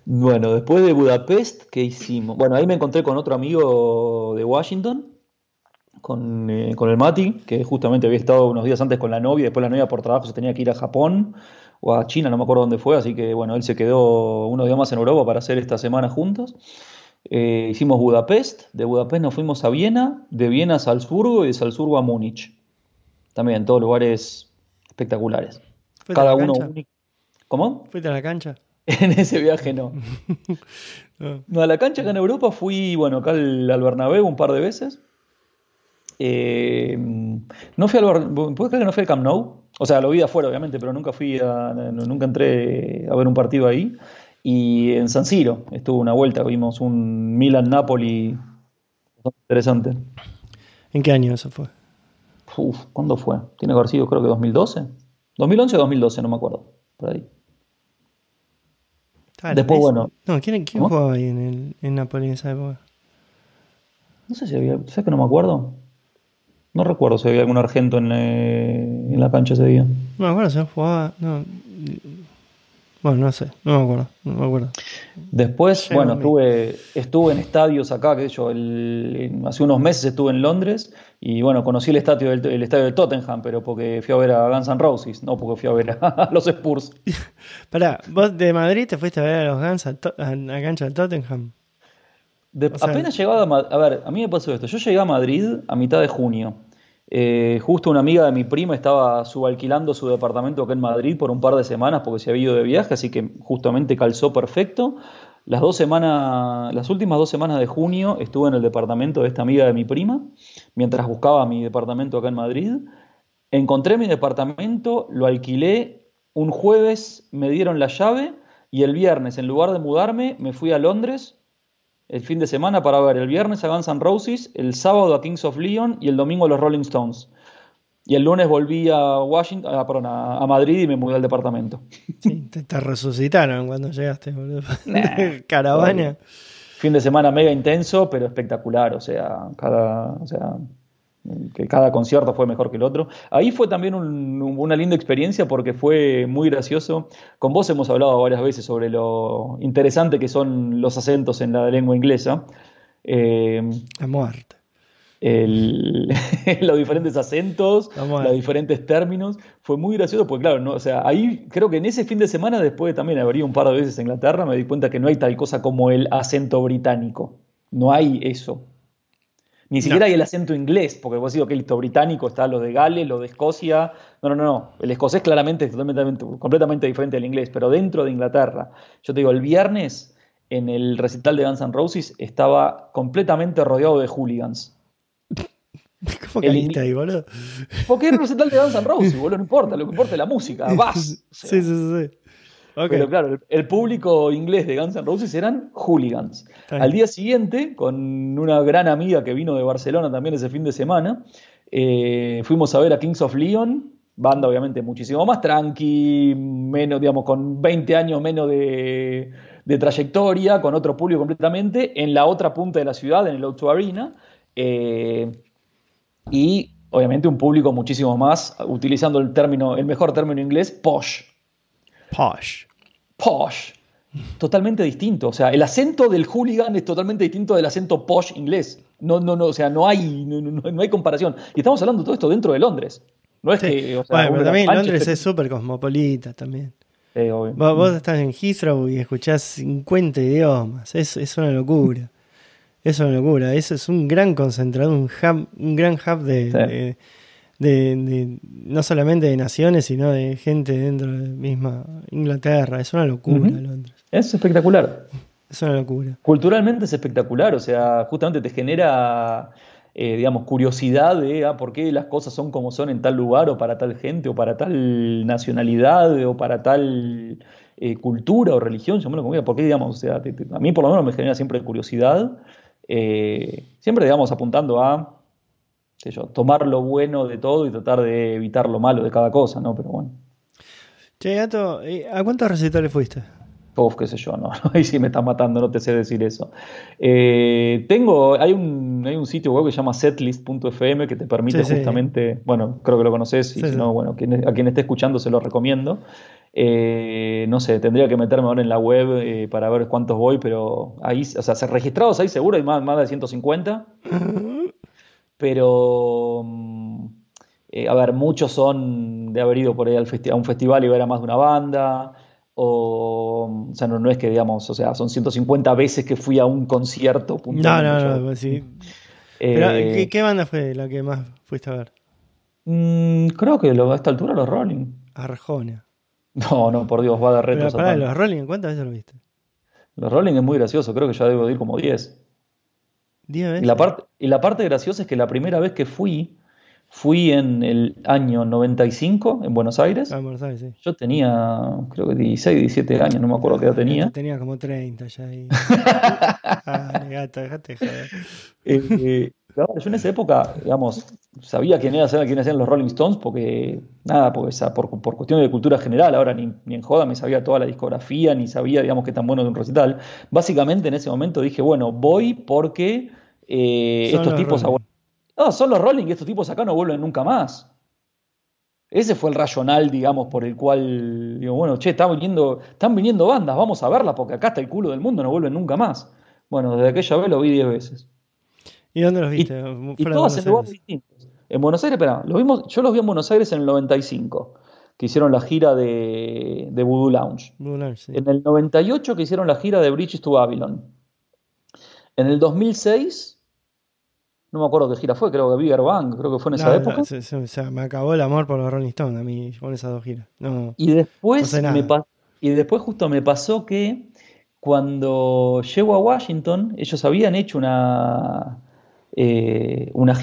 Bueno, después de Budapest, ¿qué hicimos? Bueno, ahí me encontré con otro amigo de Washington, con, eh, con el Mati, que justamente había estado unos días antes con la novia, después la novia por trabajo se tenía que ir a Japón o a China, no me acuerdo dónde fue, así que bueno, él se quedó unos días más en Europa para hacer esta semana juntos. Eh, hicimos Budapest, de Budapest nos fuimos a Viena, de Viena a Salzburgo y de Salzburgo a Múnich. También, todos lugares espectaculares. Cada uno único. ¿Cómo? *laughs* ¿Fuiste a la cancha? en ese viaje no. *laughs* no. a la cancha acá en Europa fui, bueno, acá al, Bernabéu un par de veces. Eh, no fui al ¿Puedes creer que no fui al Camp Nou? O sea, lo vi de afuera, obviamente, pero nunca fui a, nunca entré a ver un partido ahí. Y en San Siro estuvo una vuelta, vimos un Milan-Napoli interesante. ¿En qué año eso fue? Uf, ¿cuándo fue? Tiene que haber sido, creo que 2012. 2011 o 2012, no me acuerdo. Por ahí. Después, bueno. No, ¿quién, quién jugaba ahí en, el, en Napoli en esa época? No sé si había. ¿Sabes que no me acuerdo? No recuerdo si había algún argento en, eh, en la cancha ese día. No me acuerdo si jugaba. No, bueno, no sé, no me acuerdo, no me acuerdo. Después, bueno, estuve, estuve en estadios acá, que yo hace unos meses estuve en Londres y bueno, conocí el estadio del, el estadio del Tottenham, pero porque fui a ver a Guns N' Roses, no porque fui a ver a, *laughs* los Spurs. *laughs* Pará, ¿vos de Madrid te fuiste a ver a los Guns a, a, cancha del Tottenham? apenas llegado a, a ver, a mí me pasó esto, yo llegué a Madrid a mitad de junio eh, justo una amiga de mi prima estaba subalquilando su departamento acá en Madrid por un par de semanas porque se había ido de viaje, así que justamente calzó perfecto. Las dos semanas, las últimas dos semanas de junio estuve en el departamento de esta amiga de mi prima, mientras buscaba mi departamento acá en Madrid. Encontré mi departamento, lo alquilé, un jueves me dieron la llave y el viernes, en lugar de mudarme, me fui a Londres el fin de semana para ver el viernes a Guns N' Roses, el sábado a Kings of Leon y el domingo a los Rolling Stones. Y el lunes volví a Washington, ah, perdón, a, Madrid y me mudé al departamento. Sí, te, resucitaron cuando llegaste, boludo. *laughs* Caravana. Fin de semana mega intenso, pero espectacular. O sea, cada. O sea, que cada concierto fue mejor que el otro. Ahí fue también una linda experiencia porque fue muy gracioso. Con vos hemos hablado varias veces sobre lo interesante que son los acentos en la lengua inglesa. Eh, la muerte. *laughs* los diferentes acentos, los diferentes términos. Fue muy gracioso porque, claro, no, o sea, ahí creo que en ese fin de semana, después de también haber ido un par de veces a Inglaterra, me di cuenta que no hay tal cosa como el acento británico. No hay eso. Ni siquiera hay el acento inglés, porque vos digo que el británico está lo de Gales, lo de Escocia. No, no, no. El escocés claramente es totalmente, completamente diferente al inglés, pero dentro de Inglaterra. Yo te digo, el viernes en el recital de Guns N' Roses estaba completamente rodeado de hooligans. *laughs* ¿Cómo caíste ahí, boludo? Porque es el recital de Guns N' Roses, boludo, no importa, lo que importa es la música, *laughs* vas. sí, sí, sí. Pero claro, el, público inglés de Guns N' Roses eran hooligans. Al día siguiente, con una gran amiga que vino de Barcelona también ese fin de semana, eh, fuimos a ver a Kings of Leon, banda obviamente muchísimo más tranqui, menos, digamos, con 20 años menos de, trayectoria, con otro público completamente, en la otra punta de la ciudad, en el Auto Arena. Eh, y obviamente un público muchísimo más, utilizando el término, el mejor término inglés, posh. Posh. Posh. Totalmente distinto. O sea, el acento del hooligan es totalmente distinto del acento posh inglés. No, no, no, o sea, no hay, no, hay comparación. Y estamos hablando de todo esto dentro de Londres. No es que. bueno, pero también Londres es súper cosmopolita también. Vos, estás en Heathrow y escuchás 50 idiomas. Es, es una locura. Es una locura. Eso es un gran concentrador, un, hub, un gran hub de, de, no solamente de naciones, sino de gente dentro de la misma Inglaterra. Es una locura Londres. Es espectacular. Es una locura. Culturalmente es espectacular, o sea, justamente te genera, eh, digamos, curiosidad de ah, por qué las cosas son como son en tal lugar o para tal gente o para tal nacionalidad o para tal eh, cultura o religión, yo me lo porque digamos, o sea, a mí por lo menos me genera siempre curiosidad, eh, siempre, digamos, apuntando a yo, tomar lo bueno de todo y tratar de evitar lo malo de cada cosa, ¿no? Pero bueno. Che, Gato, ¿a cuántos recitales fuiste? Uf, qué sé yo, no, *laughs* ahí sí me está matando, no te sé decir eso. Eh, tengo, hay un, hay un sitio web que se llama setlist.fm que te permite justamente, bueno, creo que lo conoces, y si no, bueno, a quien esté escuchando se lo recomiendo. Eh, no sé, tendría que meterme ahora en la web eh, para ver cuántos voy, pero ahí, o sea, registrados ahí seguro hay más, más de 150. *laughs* pero, mm, eh, a ver, muchos son de haber ido por ahí al a un festival y ver a más de una banda, o, o sea, no, es que, digamos, o sea, son 150 veces que fui a un concierto. No, no, no, sí. Eh, ¿qué, banda fue la que más fuiste a ver? Mm, creo que a esta altura los Rolling. Arjona. *laughs* No, no, por Dios, va de retos. Pero para, los Rolling, ¿cuántas veces lo viste? Los Rolling es muy gracioso, creo que ya debo ir como 10. Y la, parte, y la parte graciosa es que la primera vez que fui, fui en el año 95 en Buenos Aires. Ah, en Buenos Aires, sí. Yo tenía, creo que 16, 17 años, no me acuerdo qué edad tenía. Tenía como 30 ya ahí. *laughs* ah, gato, déjate joder. Eh, eh, yo en esa época, digamos, sabía quién era, sabía quiénes eran los Rolling Stones, porque, nada, porque, por, por cuestiones de cultura general, ahora ni, ni, en joda me sabía toda la discografía, ni sabía, digamos, qué tan bueno de un recital. Básicamente en ese momento dije, bueno, voy porque eh, estos tipos... No, son los Rolling y estos tipos acá no vuelven nunca más. Ese fue el racional, digamos, por el cual digo, bueno, che, están viniendo, están viniendo bandas, vamos a verlas porque acá está el culo del mundo, no vuelven nunca más. Bueno, desde aquella vez lo vi 10 veces. ¿Y dónde los viste? Y, todos en lugares distintos. En Buenos Aires, espera, los vimos, yo los vi en Buenos Aires en el 95, que hicieron la gira de, de Voodoo Lounge. En el 98 que hicieron la gira de Bridges to Babylon. En el 2006, no me acuerdo qué gira fue, creo que Bigger Bang, creo que fue en esa época. o sea, me acabó el amor por los Rolling Stones a mí con esas dos giras. y después y después justo me pasó que cuando llego a Washington, ellos habían hecho una, eh, una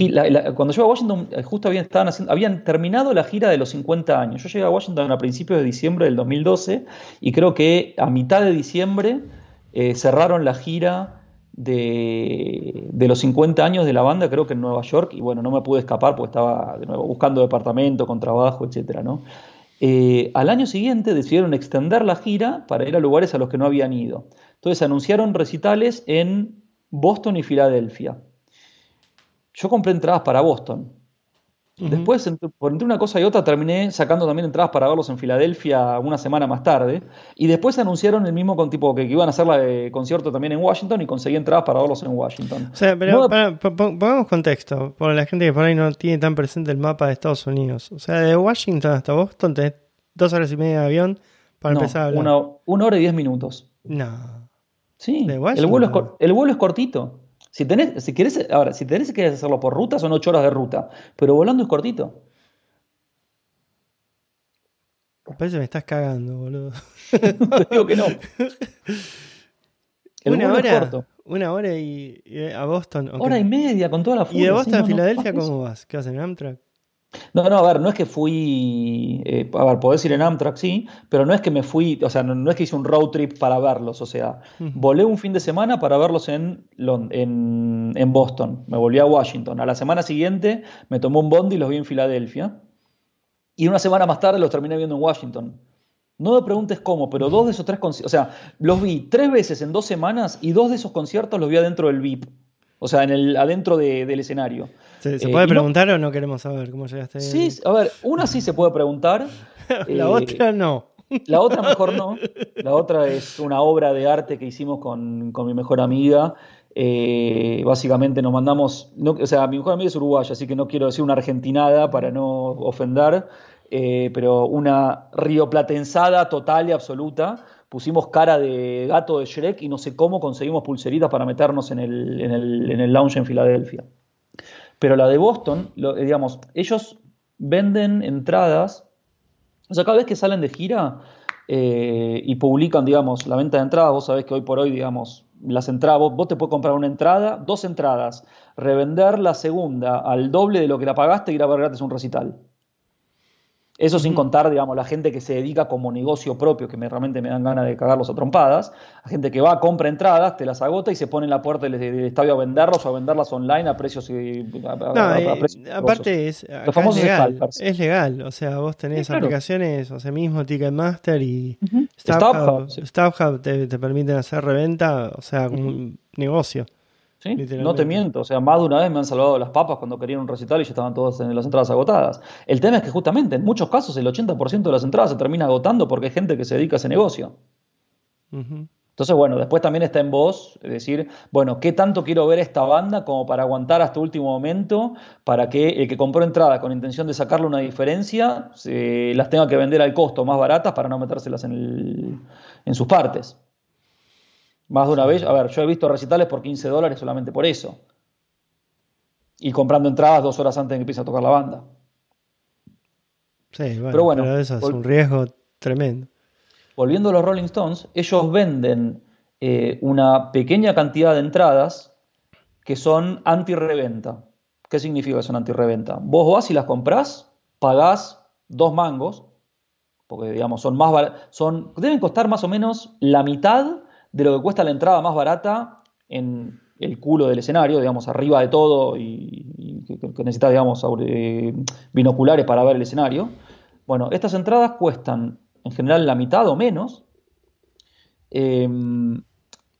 cuando yo a Washington, eh, justo habían, terminado la gira de los 50 años. Yo llegué a Washington a principios de diciembre del 2012 y creo que a mitad de diciembre eh, cerraron la gira de, los 50 años de la banda, creo que en Nueva York. Y bueno, no me pude escapar porque estaba de nuevo buscando departamento, con trabajo, etcétera, ¿no? al año siguiente decidieron extender la gira para ir a lugares a los que no habían ido. Entonces anunciaron recitales en Boston y Filadelfia. Yo compré entradas para Boston. Después, por entre una cosa y otra, terminé sacando también entradas para verlos en Filadelfia una semana más tarde. Y después anunciaron el mismo con tipo que, iban a hacer la de concierto también en Washington y conseguí entradas para verlos en Washington. O sea, pero pongamos contexto, por la gente que por ahí no tiene tan presente el mapa de Estados Unidos. O sea, de Washington hasta Boston tenés dos horas y media de avión para empezar a hablar. Una, una hora y diez minutos. No. Sí, el vuelo, es, el vuelo es cortito. Si tenés, si querés, ahora, si tenés que hacerlo por ruta, son ocho horas de ruta. Pero volando es cortito. Parece que me estás cagando, boludo. *laughs* Te digo que no. una hora, Una hora y, a Boston. Hora y media con toda la furia. ¿Y de Boston a Filadelfia cómo vas? ¿Qué vas en Amtrak? No, no, a ver, no es que fui, eh, a ver, podés ir en Amtrak, sí, pero no es que me fui, o sea, no, es que hice un road trip para verlos, o sea, volé un fin de semana para verlos en, en, en, Boston, me volví a Washington, a la semana siguiente me tomó un bond y los vi en Filadelfia, y una semana más tarde los terminé viendo en Washington. No me preguntes cómo, pero dos de esos tres conciertos, o sea, los vi tres veces en dos semanas y dos de esos conciertos los vi adentro del VIP, o sea, en el, adentro del escenario. ¿Se, eh, puede preguntar o no queremos saber cómo llegaste? Sí, a ver, una sí se puede preguntar. *laughs* la otra no. La otra mejor no. La otra es una obra de arte que hicimos con, mi mejor amiga. Eh, básicamente nos mandamos, o sea, mi mejor amiga es uruguaya, así que no quiero decir una argentinada para no ofender, eh, pero una rioplatensada total y absoluta. Pusimos cara de gato de Shrek y no sé cómo conseguimos pulseritas para meternos en el, en el, en el lounge en Filadelfia. Pero la de Boston, eh, digamos, ellos venden entradas, o sea, cada vez que salen de gira eh, y publican, digamos, la venta de entradas, vos sabés que hoy por hoy, digamos, las entradas, vos, te puedes comprar una entrada, dos entradas, revender la segunda al doble de lo que la pagaste y ir a ver gratis un recital. Eso sin contar, digamos, la gente que se dedica como negocio propio, que me, realmente me dan ganas de cagarlos a trompadas, la gente que va, compra entradas, te las agota y se pone en la puerta del, estadio a venderlos o a venderlas online a precios... Y, no, aparte es, es, legal, es legal, o sea, vos tenés aplicaciones, o sea, mismo Ticketmaster y StubHub, te, te, permiten hacer reventa, o sea, un negocio. No te miento, o sea, más de una vez me han salvado las papas cuando querían un recital y ya estaban todas en las entradas agotadas. El tema es que justamente en muchos casos el 80% de las entradas se termina agotando porque hay gente que se dedica a ese negocio. Entonces, bueno, después también está en vos decir, bueno, ¿qué tanto quiero ver esta banda como para aguantar hasta último momento para que el que compró entrada con intención de sacarle una diferencia se las tenga que vender al costo más baratas para no metérselas en, en sus partes? Más de una vez, a ver, yo he visto recitales por 15 dólares solamente por eso. Y comprando entradas dos horas antes de que empiece a tocar la banda. Sí, bueno, pero bueno, eso es un riesgo tremendo. Volviendo a los Rolling Stones, ellos venden eh, una pequeña cantidad de entradas que son anti-reventa. ¿Qué significa que son anti-reventa? Vos vas y las comprás, pagás dos mangos, porque digamos son más son deben costar más o menos la mitad de lo que cuesta la entrada más barata en el culo del escenario, digamos, arriba de todo y, que, necesitas, digamos, eh, binoculares para ver el escenario. Bueno, estas entradas cuestan en general la mitad o menos. Em,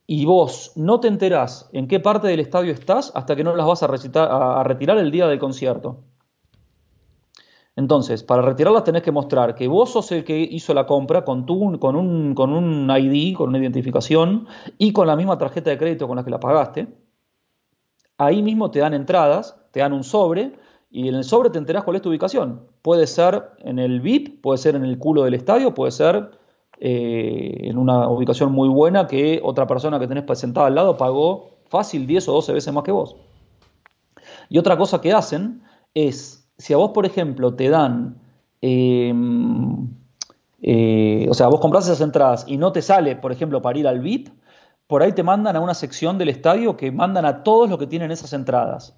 y vos no te enterás en qué parte del estadio estás hasta que no las vas a, a retirar el día del concierto. Entonces, para retirarlas tenés que mostrar que vos sos el que hizo la compra con, con, un, con un ID, con una identificación y con la misma tarjeta de crédito con la que la pagaste. Ahí mismo te dan entradas, te dan un sobre y en el sobre te enterás cuál es tu ubicación. Puede ser en el VIP, puede ser en el culo del estadio, puede ser eh, en una ubicación muy buena que otra persona que tenés sentada al lado pagó fácil 10 o 12 veces más que vos. Y otra cosa que hacen es si a vos, por ejemplo, te dan, em, eh, o sea, vos compras esas entradas y no te sale, por ejemplo, para ir al VIP, por ahí te mandan a una sección del estadio que mandan a todos los que tienen esas entradas.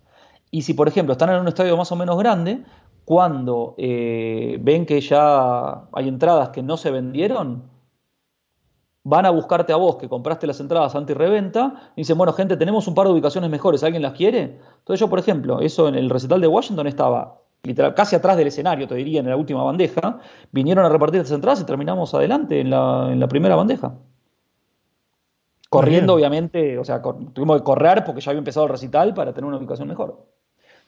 Y si, por ejemplo, están en un estadio más o menos grande, cuando eh, ven que ya hay entradas que no se vendieron, van a buscarte a vos que compraste las entradas anti-reventa y dicen, bueno, gente, tenemos un par de ubicaciones mejores, ¿alguien las quiere? Entonces yo, por ejemplo, eso en el recital de Washington estaba literal, casi atrás del escenario, te diría, en la última bandeja, vinieron a repartir estas entradas y terminamos adelante en la, primera bandeja. Corriendo, obviamente, o sea, tuvimos que correr porque ya había empezado el recital para tener una ubicación mejor.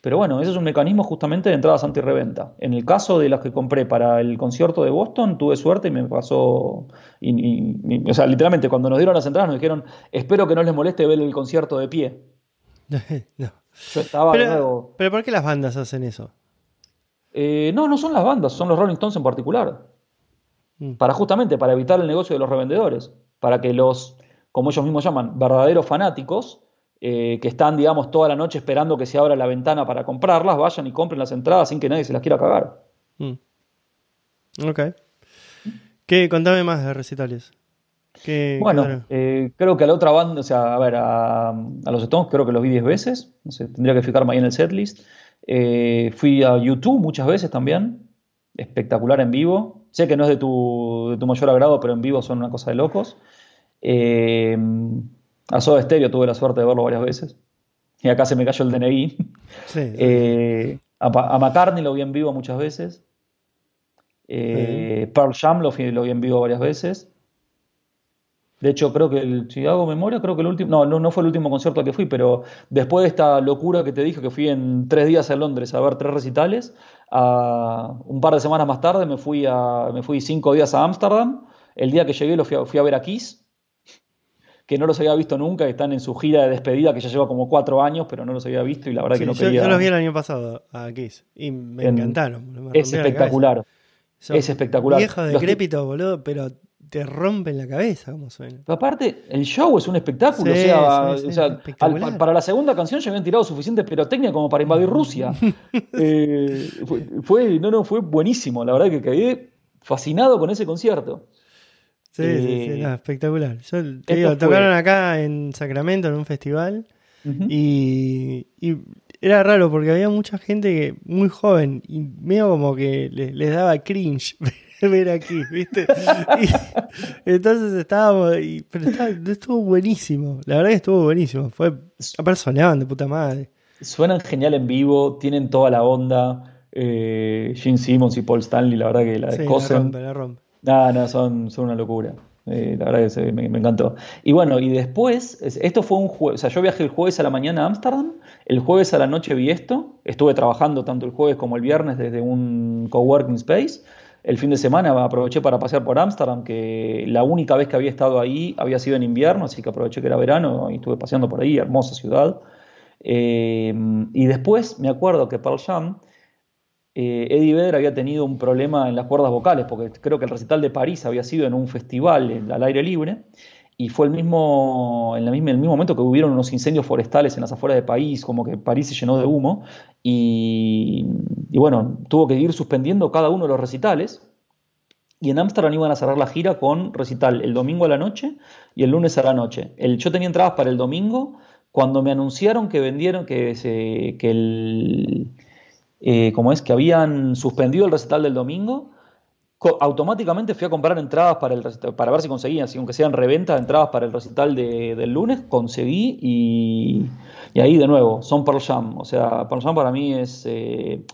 Pero bueno, ese es un mecanismo justamente de entradas anti-reventa. En el caso de las que compré para el concierto de Boston, tuve suerte y me pasó. o sea, literalmente, cuando nos dieron las entradas, nos dijeron: Espero que no les moleste ver el concierto de pie. *laughs* no. Yo estaba pero, Pero ¿por qué las bandas hacen eso? Eh, no, no son las bandas, son los Rolling Stones en particular. Mm. Para justamente, para evitar el negocio de los revendedores. Para que los, como ellos mismos llaman, verdaderos fanáticos eh, que están, digamos, toda la noche esperando que se abra la ventana para comprarlas, vayan y compren las entradas sin que nadie se las quiera cagar. Mm. Ok. ¿Qué, contame más de recitales. bueno, eh, creo que a la otra banda, o sea, a ver, a, los Stones creo que los vi 10 veces, no sé, tendría que fijarme ahí en el setlist. Eh, fui a YouTube muchas veces también, espectacular en vivo. Sé que no es de tu, de tu mayor agrado, pero en vivo son una cosa de locos. Eh, a Soda Stereo tuve la suerte de verlo varias veces. Y acá se me cayó el DNI. *laughs* Eh, a, McCartney lo vi en vivo muchas veces. Eh, Pearl Jam lo, lo, vi en vivo varias veces. De hecho, creo que, el, si hago memoria, creo que el último, no, no, fue el último concierto al que fui, pero después de esta locura que te dije, que fui en tres días a Londres a ver tres recitales, un par de semanas más tarde me fui, a, me fui cinco días a Ámsterdam. El día que llegué lo fui a, fui a ver a Kiss que no los había visto nunca, que están en su gira de despedida, que ya lleva como cuatro años, pero no los había visto y la verdad que no yo, Yo los vi el año pasado a Kiss y me encantaron. es espectacular. Es espectacular. Viejo decrépito, boludo, pero te rompen la cabeza como suena. aparte, el show es un espectáculo. o sea, para la segunda canción ya habían tirado suficiente pirotecnia como para invadir Rusia. *laughs* Eh, fue, no, no, fue buenísimo. La verdad que quedé fascinado con ese concierto. Sí, sí, sí, espectacular. Yo tocaron acá en Sacramento en un festival y, era raro porque había mucha gente que muy joven y medio como que les, daba cringe *laughs* *laughs* ver aquí, ¿viste? entonces estábamos, y, pero estuvo buenísimo, la verdad que estuvo buenísimo, fue apersonaban de puta madre. Suenan genial en vivo, tienen toda la onda. Eh, Gene Simmons y Paul Stanley, la verdad que la descosen. La rompe, no, no, son, son una locura. Eh, la verdad que me, encantó. Y bueno, y después, esto fue un jueves, o sea, yo viajé el jueves a la mañana a Ámsterdam, el jueves a la noche vi esto, estuve trabajando tanto el jueves como el viernes desde un coworking space. El fin de semana aproveché para pasear por Ámsterdam, que la única vez que había estado ahí había sido en invierno, así que aproveché que era verano y estuve paseando por ahí, hermosa ciudad. Eh, y después me acuerdo que Pearl Jam eh, Eddie Vedder había tenido un problema en las cuerdas vocales, porque creo que el recital de París había sido en un festival al aire libre, y fue el mismo, en el mismo momento que hubieron unos incendios forestales en las afueras de París, como que París se llenó de humo, y, bueno, tuvo que ir suspendiendo cada uno de los recitales, y en Ámsterdam iban a cerrar la gira con recital el domingo a la noche y el lunes a la noche. El, yo tenía entradas para el domingo cuando me anunciaron que vendieron, que, se, que el eh, como es que habían suspendido el recital del domingo, automáticamente fui a comprar entradas para, el para ver si conseguía, si aunque sean reventa, entradas para el recital del lunes, conseguí y, ahí de nuevo, son Pearl Jam. O sea, Pearl Jam para mí es... Eh,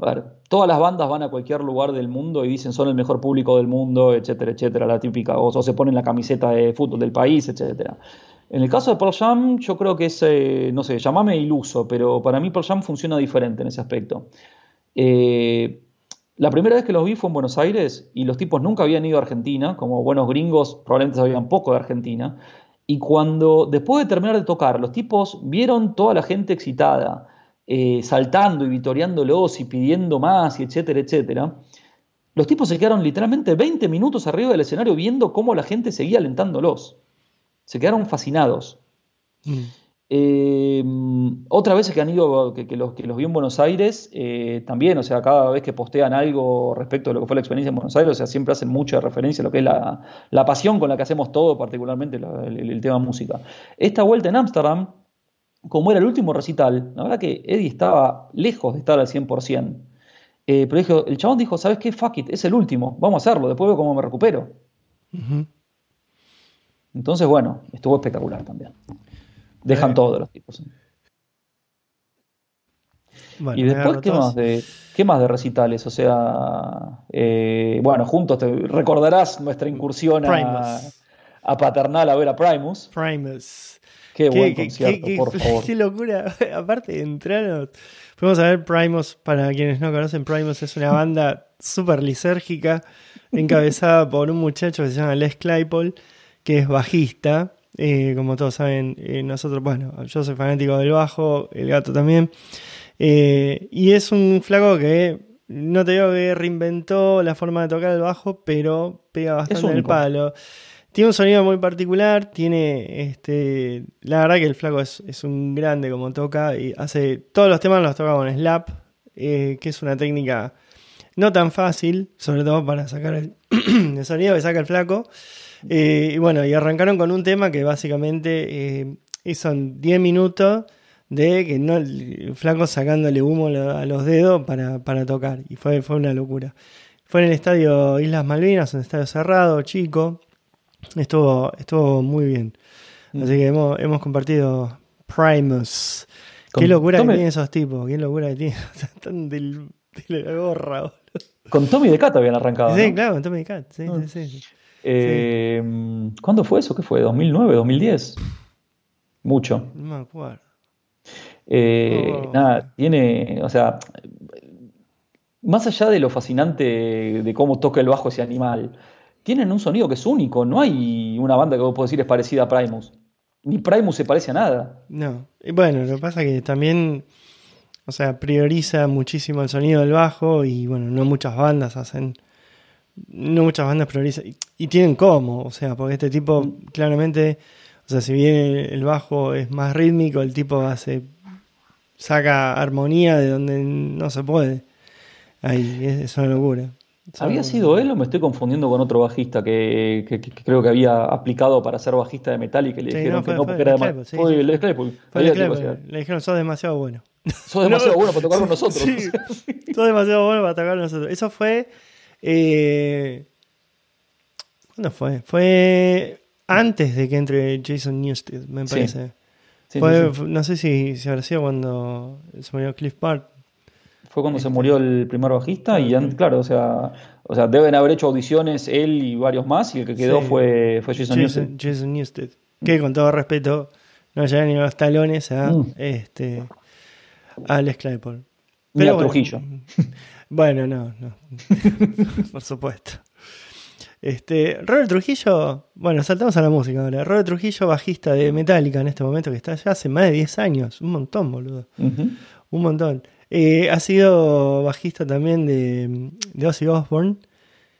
a ver, todas las bandas van a cualquier lugar del mundo y dicen son el mejor público del mundo, etcétera, etcétera, la típica, o, o se ponen la camiseta de fútbol del país, etcétera. En el caso de Pearl Jam, yo creo que es, eh, no sé, llamame iluso, pero para mí Pearl Jam funciona diferente en ese aspecto. Eh, la primera vez que los vi fue en Buenos Aires y los tipos nunca habían ido a Argentina, como buenos gringos probablemente sabían poco de Argentina. Y cuando, después de terminar de tocar, los tipos vieron toda la gente excitada, eh, saltando y vitoreándolos y pidiendo más, y etcétera, etcétera, los tipos se quedaron literalmente 20 minutos arriba del escenario viendo cómo la gente seguía alentándolos se quedaron fascinados. Mm. Eh, otra vez que han ido, que, los, que los vi en Buenos Aires, eh, también, o sea, cada vez que postean algo respecto a lo que fue la experiencia en Buenos Aires, o sea, siempre hacen mucha referencia a lo que es la, pasión con la que hacemos todo, particularmente el, tema música. Esta vuelta en Ámsterdam, como era el último recital, la verdad que Eddie estaba lejos de estar al 100%. Eh, pero dijo, el chabón dijo, ¿sabes qué? Fuck it, es el último, vamos a hacerlo, después veo cómo me recupero. Entonces, bueno, estuvo espectacular también. Dejan todos los tipos. y después, ¿qué más, de, ¿qué más de recitales? O sea, eh, bueno, juntos te recordarás nuestra incursión a, a, Paternal a ver a Primus. Primus. Qué, buen concierto, por *laughs* favor. Qué locura. *laughs* Aparte, entraron. Fuimos a ver Primus, para quienes no conocen, Primus es una banda súper lisérgica, encabezada por un muchacho que se llama Les Claypool, que es bajista. Eh, como todos saben, eh, nosotros, bueno, yo soy fanático del bajo, el gato también. Eh, y es un flaco que no te digo que reinventó la forma de tocar el bajo, pero pega bastante el palo. Tiene un sonido muy particular, tiene este. La verdad que el flaco es, un grande como toca y hace. Todos los temas los toca con slap, que es una técnica no tan fácil, sobre todo para sacar el, *clears throat* el sonido que saca el flaco. Eh, y bueno, y arrancaron con un tema que básicamente eh, son 10 minutos de que no el flaco sacándole humo a los dedos para, tocar. Y fue, fue una locura. Fue en el estadio Islas Malvinas, un estadio cerrado, chico. Estuvo, estuvo muy bien. Mm. Así que hemos, hemos compartido Primus. Qué locura que tienen esos tipos, qué locura que tienen. *laughs* Están del, de la gorra. Con Tommy de Cat habían arrancado. Sí, claro, con Tommy de Cat. Sí, ah. sí, sí. Eh, ¿Cuándo fue eso? ¿Qué fue? ¿2009? ¿2010? Mucho. No me acuerdo. Eh, oh. Nada, tiene, o sea, más allá de lo fascinante de cómo toca el bajo ese animal, tienen un sonido que es único. No hay una banda que vos podés decir es parecida a Primus. Ni Primus se parece a nada. No. Y bueno, lo que pasa es que también, o sea, prioriza muchísimo el sonido del bajo y bueno, no muchas bandas hacen no muchas bandas priorizan. Y, tienen cómo, o sea, porque este tipo mm. claramente, o sea, si bien el bajo es más rítmico, el tipo hace, saca armonía de donde no se puede. Ahí, es, una locura. ¿Había sido él o me estoy confundiendo con otro bajista que, creo que había aplicado para ser bajista de metal y que le dijeron que no porque era de Fue el Le dijeron, sos demasiado bueno. *laughs* Sos demasiado bueno para tocar con nosotros. *laughs* sos demasiado bueno para tocar con nosotros. Eso fue eh, ¿Cuándo fue? Fue antes de que entre Jason Newsted, me parece. no sé si, si habrá sido cuando se murió Cliff Park. Fue cuando se este. murió el primer bajista y claro, o sea, o sea, deben haber hecho audiciones él y varios más y el que quedó fue, fue Jason, Newsted. Jason Newsted. Que con todo respeto no llega ni los talones a mm. este a Alex Claypool. Pero Trujillo. *laughs* Bueno, no, no. *laughs* Por supuesto. Este, Robert Trujillo, bueno, saltamos a la música ahora. Robert Trujillo, bajista de Metallica en este momento, que está ya hace más de 10 años. Un montón, boludo. Un montón. Eh, ha sido bajista también de, de Ozzy Osbourne,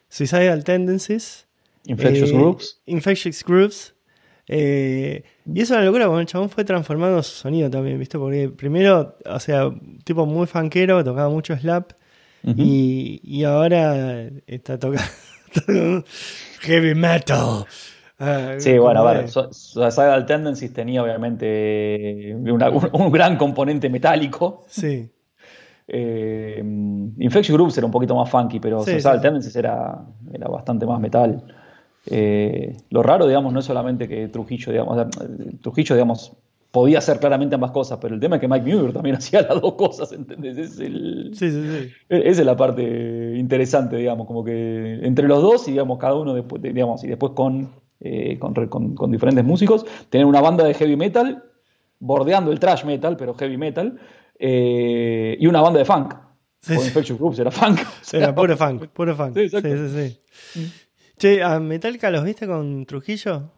Suicidal Tendencies, Infectious eh, Groups. Infectious Groups. Eh, y eso es una locura, porque el chabón fue transformando su sonido también, ¿viste? Porque primero, o sea, tipo muy fanquero, tocaba mucho slap y, ahora está tocando *laughs* heavy metal. Ah, sí, bueno, a ver, Suicidal Tendencies tenía obviamente un, gran componente metálico. Sí. Eh, Infection Groups era un poquito más funky, pero sí, Tendencies era, era bastante más metal. Eh, lo raro, digamos, no es solamente que Trujillo, digamos, Trujillo, digamos, podía hacer claramente ambas cosas, pero el tema es que Mike Muir también *laughs* hacía las dos cosas, ¿entendés? Es el, sí, sí, sí. E-, esa es la parte interesante, digamos, como que entre los dos y digamos, cada uno después, digamos, y después con, eh, con, diferentes músicos, tener una banda de heavy metal, bordeando el trash metal, pero heavy metal, eh, y una banda de funk. Sí, con Infectious Groups era funk. *laughs* Era puro funk, puro funk. Sí, sí, sí. Mm. Che, ¿a Metallica los viste con Trujillo?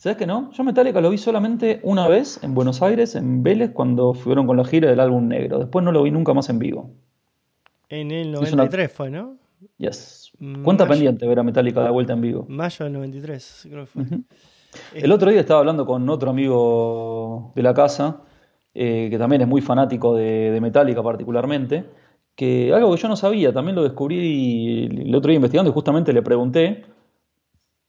¿Sabes que no? Yo Metallica lo vi solamente una vez en Buenos Aires, en Vélez, cuando fueron con la gira del álbum negro. Después no lo vi nunca más en vivo. En el 93 fue, ¿no? Yes. Cuenta pendiente ver a Metallica de vuelta en vivo. Mayo del 93, creo que fue. El otro día estaba hablando con otro amigo de la casa, eh, que también es muy fanático de, de Metallica particularmente, que algo que yo no sabía, también lo descubrí el otro día investigando y justamente le pregunté,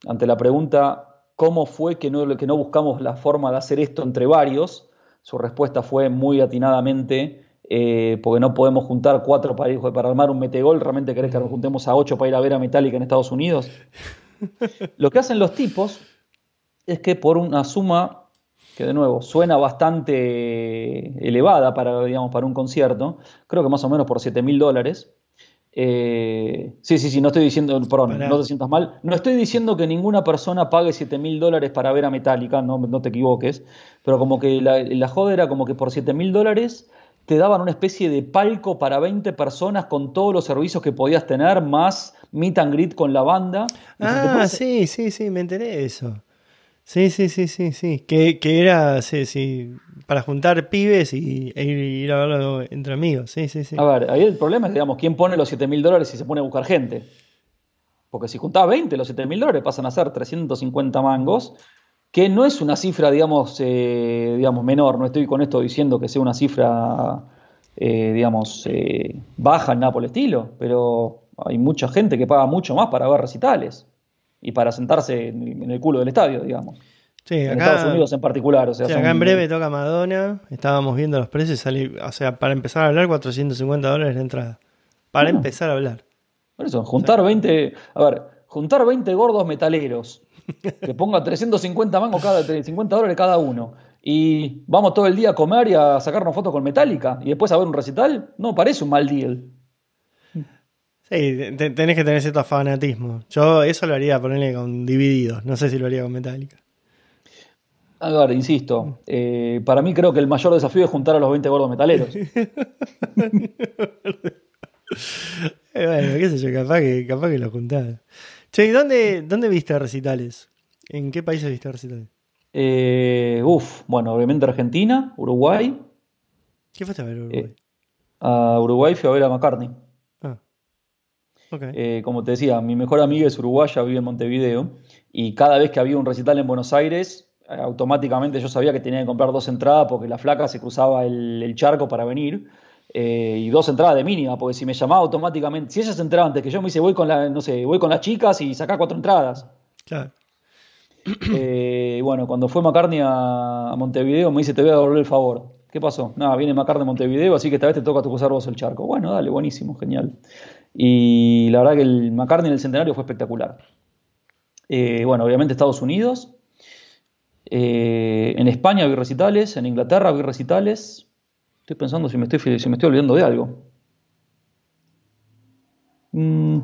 ante la pregunta cómo fue que no, que no buscamos la forma de hacer esto entre varios. Su respuesta fue muy atinadamente, eh, porque no podemos juntar cuatro para, para armar un metegol. ¿Realmente querés que nos juntemos a ocho para ir a ver a Metallica en Estados Unidos? *laughs* Lo que hacen los tipos es que por una suma que de nuevo suena bastante elevada para, digamos, para un concierto, creo que más o menos por 7 mil dólares, eh, sí, sí, sí, no estoy diciendo, perdón, no te sientas mal. No estoy diciendo que ninguna persona pague 7 mil dólares para ver a Metallica, no, no, te equivoques. Pero como que la, la joda era como que por 7 mil dólares te daban una especie de palco para 20 personas con todos los servicios que podías tener, más meet and greet con la banda. Ah, sí, sí, sí, me enteré de eso. Sí, sí, sí, sí, sí. Que, que era, sí, sí, para juntar pibes y e ir, a verlo entre amigos. Sí, sí, sí. A ver, ahí el problema es, digamos, quién pone los 7 mil dólares y se pone a buscar gente. Porque si juntás 20, los 7 mil dólares pasan a ser 350 mangos, que no es una cifra, digamos, eh, digamos menor. No estoy con esto diciendo que sea una cifra, eh, digamos, eh, baja nada por el estilo, pero hay mucha gente que paga mucho más para ver recitales y para sentarse en el culo del estadio, digamos. Sí, en Estados Unidos en particular. O sea, sí, acá en breve toca Madonna, estábamos viendo los precios, salí, o sea, para empezar a hablar, 450 dólares la entrada. Para empezar a hablar. Por eso, juntar 20, a ver, juntar 20 gordos metaleros, *laughs* que ponga 350 mangos cada, 50 dólares cada uno, y vamos todo el día a comer y a sacarnos fotos con Metallica, y después a ver un recital, no parece un mal deal. Sí, tenés que tener cierto fanatismo. Yo eso lo haría ponerle con divididos, no sé si lo haría con Metallica. A ver, insisto, eh, para mí creo que el mayor desafío es juntar a los 20 gordos metaleros. *laughs* Eh, bueno, qué sé yo, capaz que, capaz que lo juntás. Che, ¿y dónde, dónde viste recitales? ¿En qué países viste recitales? Eh, uf, bueno, obviamente Argentina, Uruguay. ¿Qué fuiste a ver Uruguay? a Uruguay fui a ver a McCartney. Okay. como te decía, mi mejor amiga es uruguaya, vive en Montevideo, y cada vez que había un recital en Buenos Aires, automáticamente yo sabía que tenía que comprar dos entradas porque la flaca se cruzaba el, charco para venir. Eh, y dos entradas de mínima, porque si me llamaba automáticamente, si ella se entraba antes que yo, me dice voy con la, no sé, voy con las chicas y saca cuatro entradas. Claro. Eh, bueno, cuando fue McCartney a, Montevideo, me dice te voy a devolver el favor. ¿Qué pasó? Nada, viene McCartney a Montevideo, así que esta vez te toca cruzar vos el charco. Bueno, dale, buenísimo, genial. Y la verdad que el McCartney en el centenario fue espectacular. Eh, bueno, obviamente Estados Unidos, eh, en España vi recitales, en Inglaterra vi recitales. Estoy pensando si me estoy, si me estoy olvidando de algo. Mm.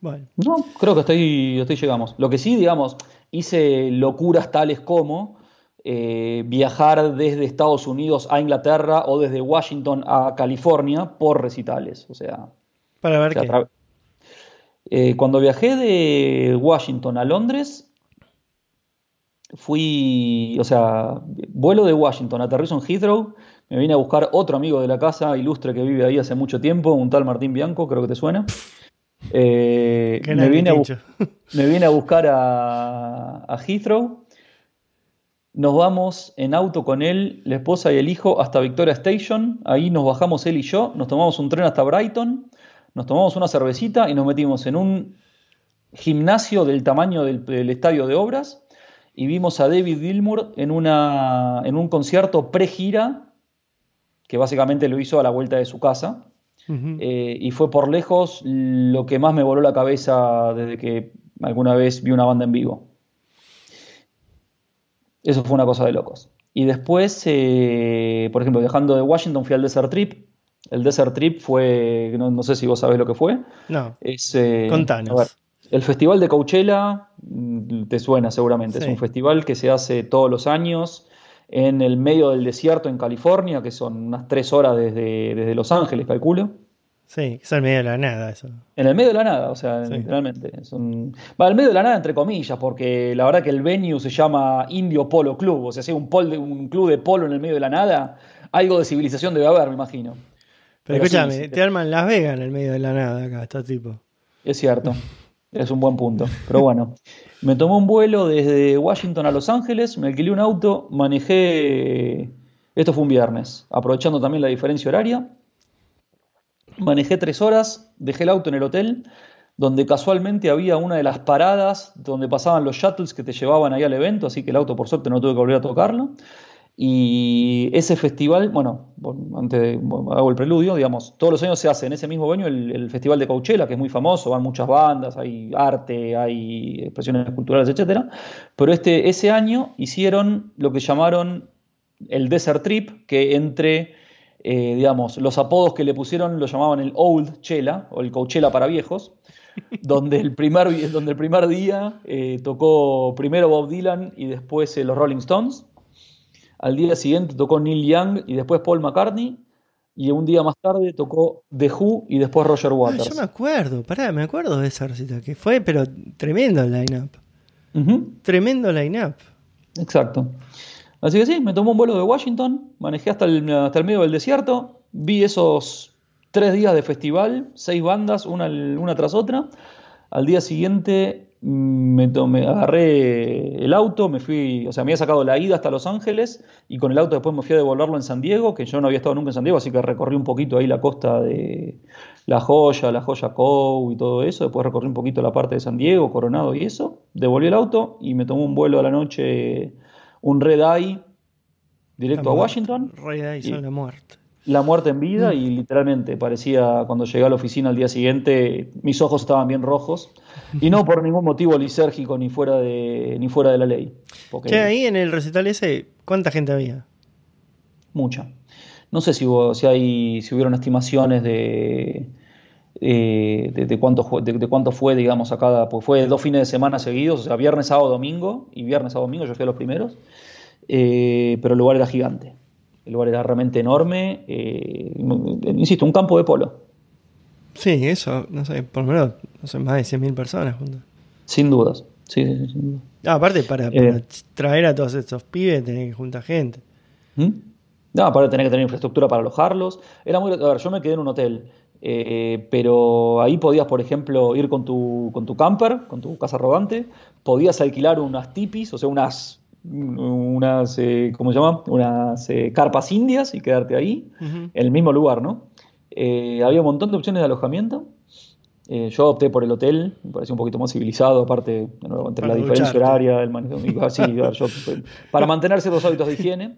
Bueno. No, creo que hasta ahí, llegamos. Lo que sí, digamos, hice locuras tales como eh, viajar desde Estados Unidos a Inglaterra o desde Washington a California por recitales. O sea. Para ver qué. Eh, cuando viajé de Washington a Londres, fui, o sea, vuelo de Washington, aterrizo en Heathrow, me vine a buscar otro amigo de la casa, ilustre que vive ahí hace mucho tiempo, un tal Martín Bianco, creo que te suena. *laughs* Eh, me, vine a, buscar a, Heathrow. Nos vamos en auto con él, la esposa y el hijo hasta Victoria Station. Ahí nos bajamos él y yo, nos tomamos un tren hasta Brighton, nos tomamos una cervecita y nos metimos en un gimnasio del tamaño del estadio de obras y vimos a David Gilmour en, una, en un concierto pre-gira, que básicamente lo hizo a la vuelta de su casa. Eh, y fue por lejos lo que más me voló la cabeza desde que alguna vez vi una banda en vivo. Eso fue una cosa de locos. Y después, eh, por ejemplo, viajando de Washington fui al Desert Trip. El Desert Trip fue, no, sé si vos sabés lo que fue. No. Es, eh, Contanos. El Festival de Coachella, mm, te suena seguramente, es un festival que se hace todos los años en el medio del desierto en California, que son unas tres horas desde, desde Los Ángeles, calculo. Sí, es el medio de la nada eso. En el medio de la nada, o sea, literalmente. Es Va, el medio de la nada entre comillas, porque la verdad que el venue se llama Indio Polo Club, o sea, si un, un club de polo en el medio de la nada, algo de civilización debe haber, me imagino. Pero, escúchame, te arman Las Vegas en el medio de la nada acá, está tipo. Es cierto. Es un buen punto. Pero bueno, me tomé un vuelo desde Washington a Los Ángeles, me alquilé un auto, manejé. Esto fue un viernes, aprovechando también la diferencia horaria. Manejé tres horas, dejé el auto en el hotel, donde casualmente había una de las paradas donde pasaban los shuttles que te llevaban ahí al evento, así que el auto por suerte no tuve que volver a tocarlo. Y ese festival, bueno, antes hago el preludio, digamos, todos los años se hace en ese mismo venue el, Festival de Coachella, que es muy famoso, van muchas bandas, hay arte, hay expresiones culturales, etc. Pero este, ese año hicieron lo que llamaron el Desert Trip, que entre, eh, digamos, los apodos que le pusieron lo llamaban el Old Chela, o el Coachella para viejos, *laughs* donde el primer, donde el primer día eh, tocó primero Bob Dylan y después eh, los Rolling Stones. Al día siguiente tocó Neil Young y después Paul McCartney. Y un día más tarde tocó The Who y después Roger Ah, Waters. yo me acuerdo, pará, me acuerdo de esa recita, que fue, pero tremendo el line-up. Ujú, Tremendo line-up. Exacto. Así que sí, me tomó un vuelo de Washington, manejé hasta el, hasta el medio del desierto, vi esos tres días de festival, seis bandas, una, una tras otra. Al día siguiente mm, me, tomé, agarré el auto, me fui, o sea, me había sacado la ida hasta Los Ángeles y con el auto después me fui a devolverlo en San Diego, que yo no había estado nunca en San Diego, así que recorrí un poquito ahí la costa de La Joya, La Joya Cove y todo eso. Después recorrí un poquito la parte de San Diego, Coronado y eso. Devolví el auto y me tomó un vuelo a la noche, un Red Eye, directo La a muerte. Washington. Rey de Y- la muerte. La muerte en vida y literalmente parecía cuando llegué a la oficina al día siguiente mis ojos estaban bien rojos y no por ningún motivo lisérgico ni fuera de ni fuera de la ley porque Che, ahí en el recital ese, ¿cuánta gente había? mucha no sé si hubo, si hay si hubieron estimaciones de eh, de, de cuánto fue, de, de cuánto fue digamos a cada pues fue dos fines de semana seguidos o sea viernes sábado domingo y viernes sábado domingo yo fui a los primeros eh, pero el lugar era gigante el lugar era realmente enorme eh, insisto un campo de polo Sí, eso, no sé, por lo menos, no sé, más de 100.000 personas juntas. Sin dudas. Sí, sí, sí, sin duda. Ah, aparte, para, para traer a todos estos pibes tenés que juntar gente. ¿Mm? No, para tener que tener infraestructura para alojarlos. Era muy. A ver, yo me quedé en un hotel. Eh, pero ahí podías, por ejemplo, ir con tu, con tu camper, con tu casa rodante. Podías alquilar unas tipis, o sea, unas. unas eh, ¿Cómo se llama? Unas eh, carpas indias y quedarte ahí, en el mismo lugar, ¿no? Eh, había un montón de opciones de alojamiento. Yo opté por el hotel, me pareció un poquito más civilizado, aparte, de nuevo, entre Para la diferencia horaria, el manejo. ver, *laughs* yo, para mantener ciertos hábitos de higiene.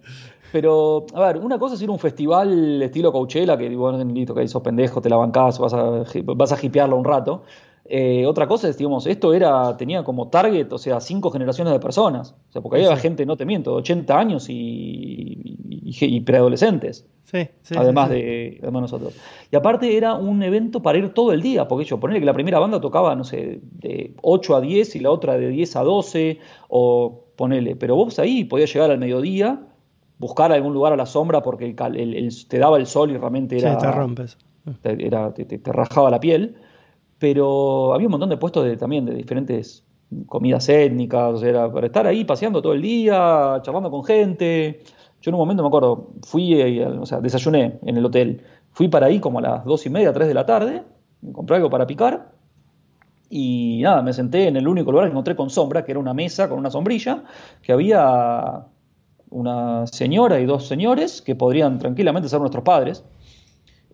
Pero, a ver, una cosa es ir a un festival estilo Coachella, que digo, bueno, listo, que sos pendejo, te la bancás, vas a, vas a hipearlo un rato. Eh, otra cosa es, digamos, esto era, tenía como target, o sea, cinco generaciones de personas. O sea, porque había Sí. gente, no te miento, de 80 años y, y, y preadolescentes Sí, sí. además de además nosotros. Y aparte era un evento para ir todo el día, porque yo ponerle que la primera banda tocaba, no sé, de 8 a 10 y la otra de 10 a 12, o ponele, pero vos ahí podías llegar al mediodía, buscar algún lugar a la sombra porque el cal- el- el- te daba el sol y realmente Sí, era, te rompes. te, era- te- te- te rajaba la piel, pero había un montón de puestos de, también de diferentes comidas étnicas, o sea, era para estar ahí paseando todo el día, charlando con gente. Yo en un momento me acuerdo, fui, eh, o sea, desayuné en el hotel, fui para ahí como a las dos y media, tres de la tarde, me compré algo para picar y nada, me senté en el único lugar que encontré con sombra, que era una mesa con una sombrilla, que había una señora y dos señores que podrían tranquilamente ser nuestros padres.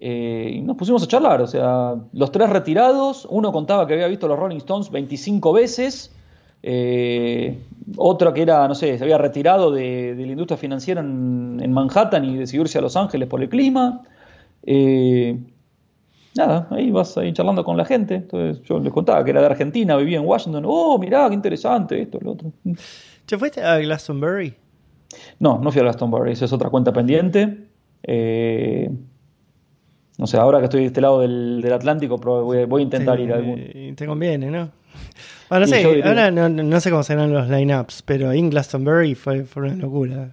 Eh, y nos pusimos a charlar, o sea, los tres retirados, uno contaba que había visto los Rolling Stones 25 veces, eh, otro que era, no sé, se había retirado de, la industria financiera en, en Manhattan y decidió irse a Los Ángeles por el clima. Eh, nada, ahí vas ahí charlando con la gente. Entonces yo les contaba que era de Argentina, vivía en Washington. Oh, mirá, qué interesante esto, lo otro. ¿Te fuiste a Glastonbury? No, no fui a Glastonbury, esa es otra cuenta pendiente. Eh, no sé, ahora que estoy de este lado del, del Atlántico, voy, voy a intentar te, ir a algún. eh, Te conviene, ¿no? Bueno, no sé, ahora no, sé cómo serán los line-ups, pero en Glastonbury fue, fue una locura.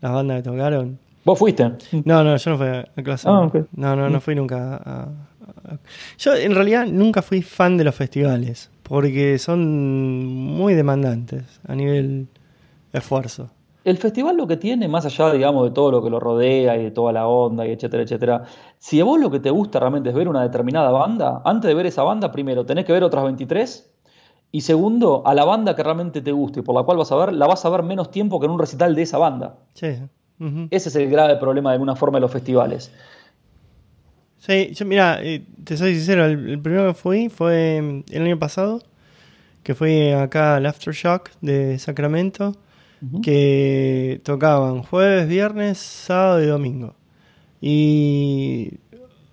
Las bandas que tocaron. ¿Vos fuiste? No, no, yo no fui a Glastonbury. Ah. No, no, no fui nunca a, a- Yo en realidad nunca fui fan de los festivales, porque son muy demandantes a nivel esfuerzo. El festival lo que tiene, más allá, digamos, de todo lo que lo rodea y de toda la onda y etcétera, etcétera, si a vos lo que te gusta realmente es ver una determinada banda, antes de ver esa banda, primero tenés que ver otras 23 y segundo, a la banda que realmente te guste y por la cual vas a ver, la vas a ver menos tiempo que en un recital de esa banda. Sí. Ese es el grave problema de alguna forma de los festivales. Sí, yo mira, eh, te soy sincero, el, el primero que fui fue mm, el año pasado, que fui acá al Aftershock de Sacramento, Que tocaban jueves, viernes, sábado y domingo. Y,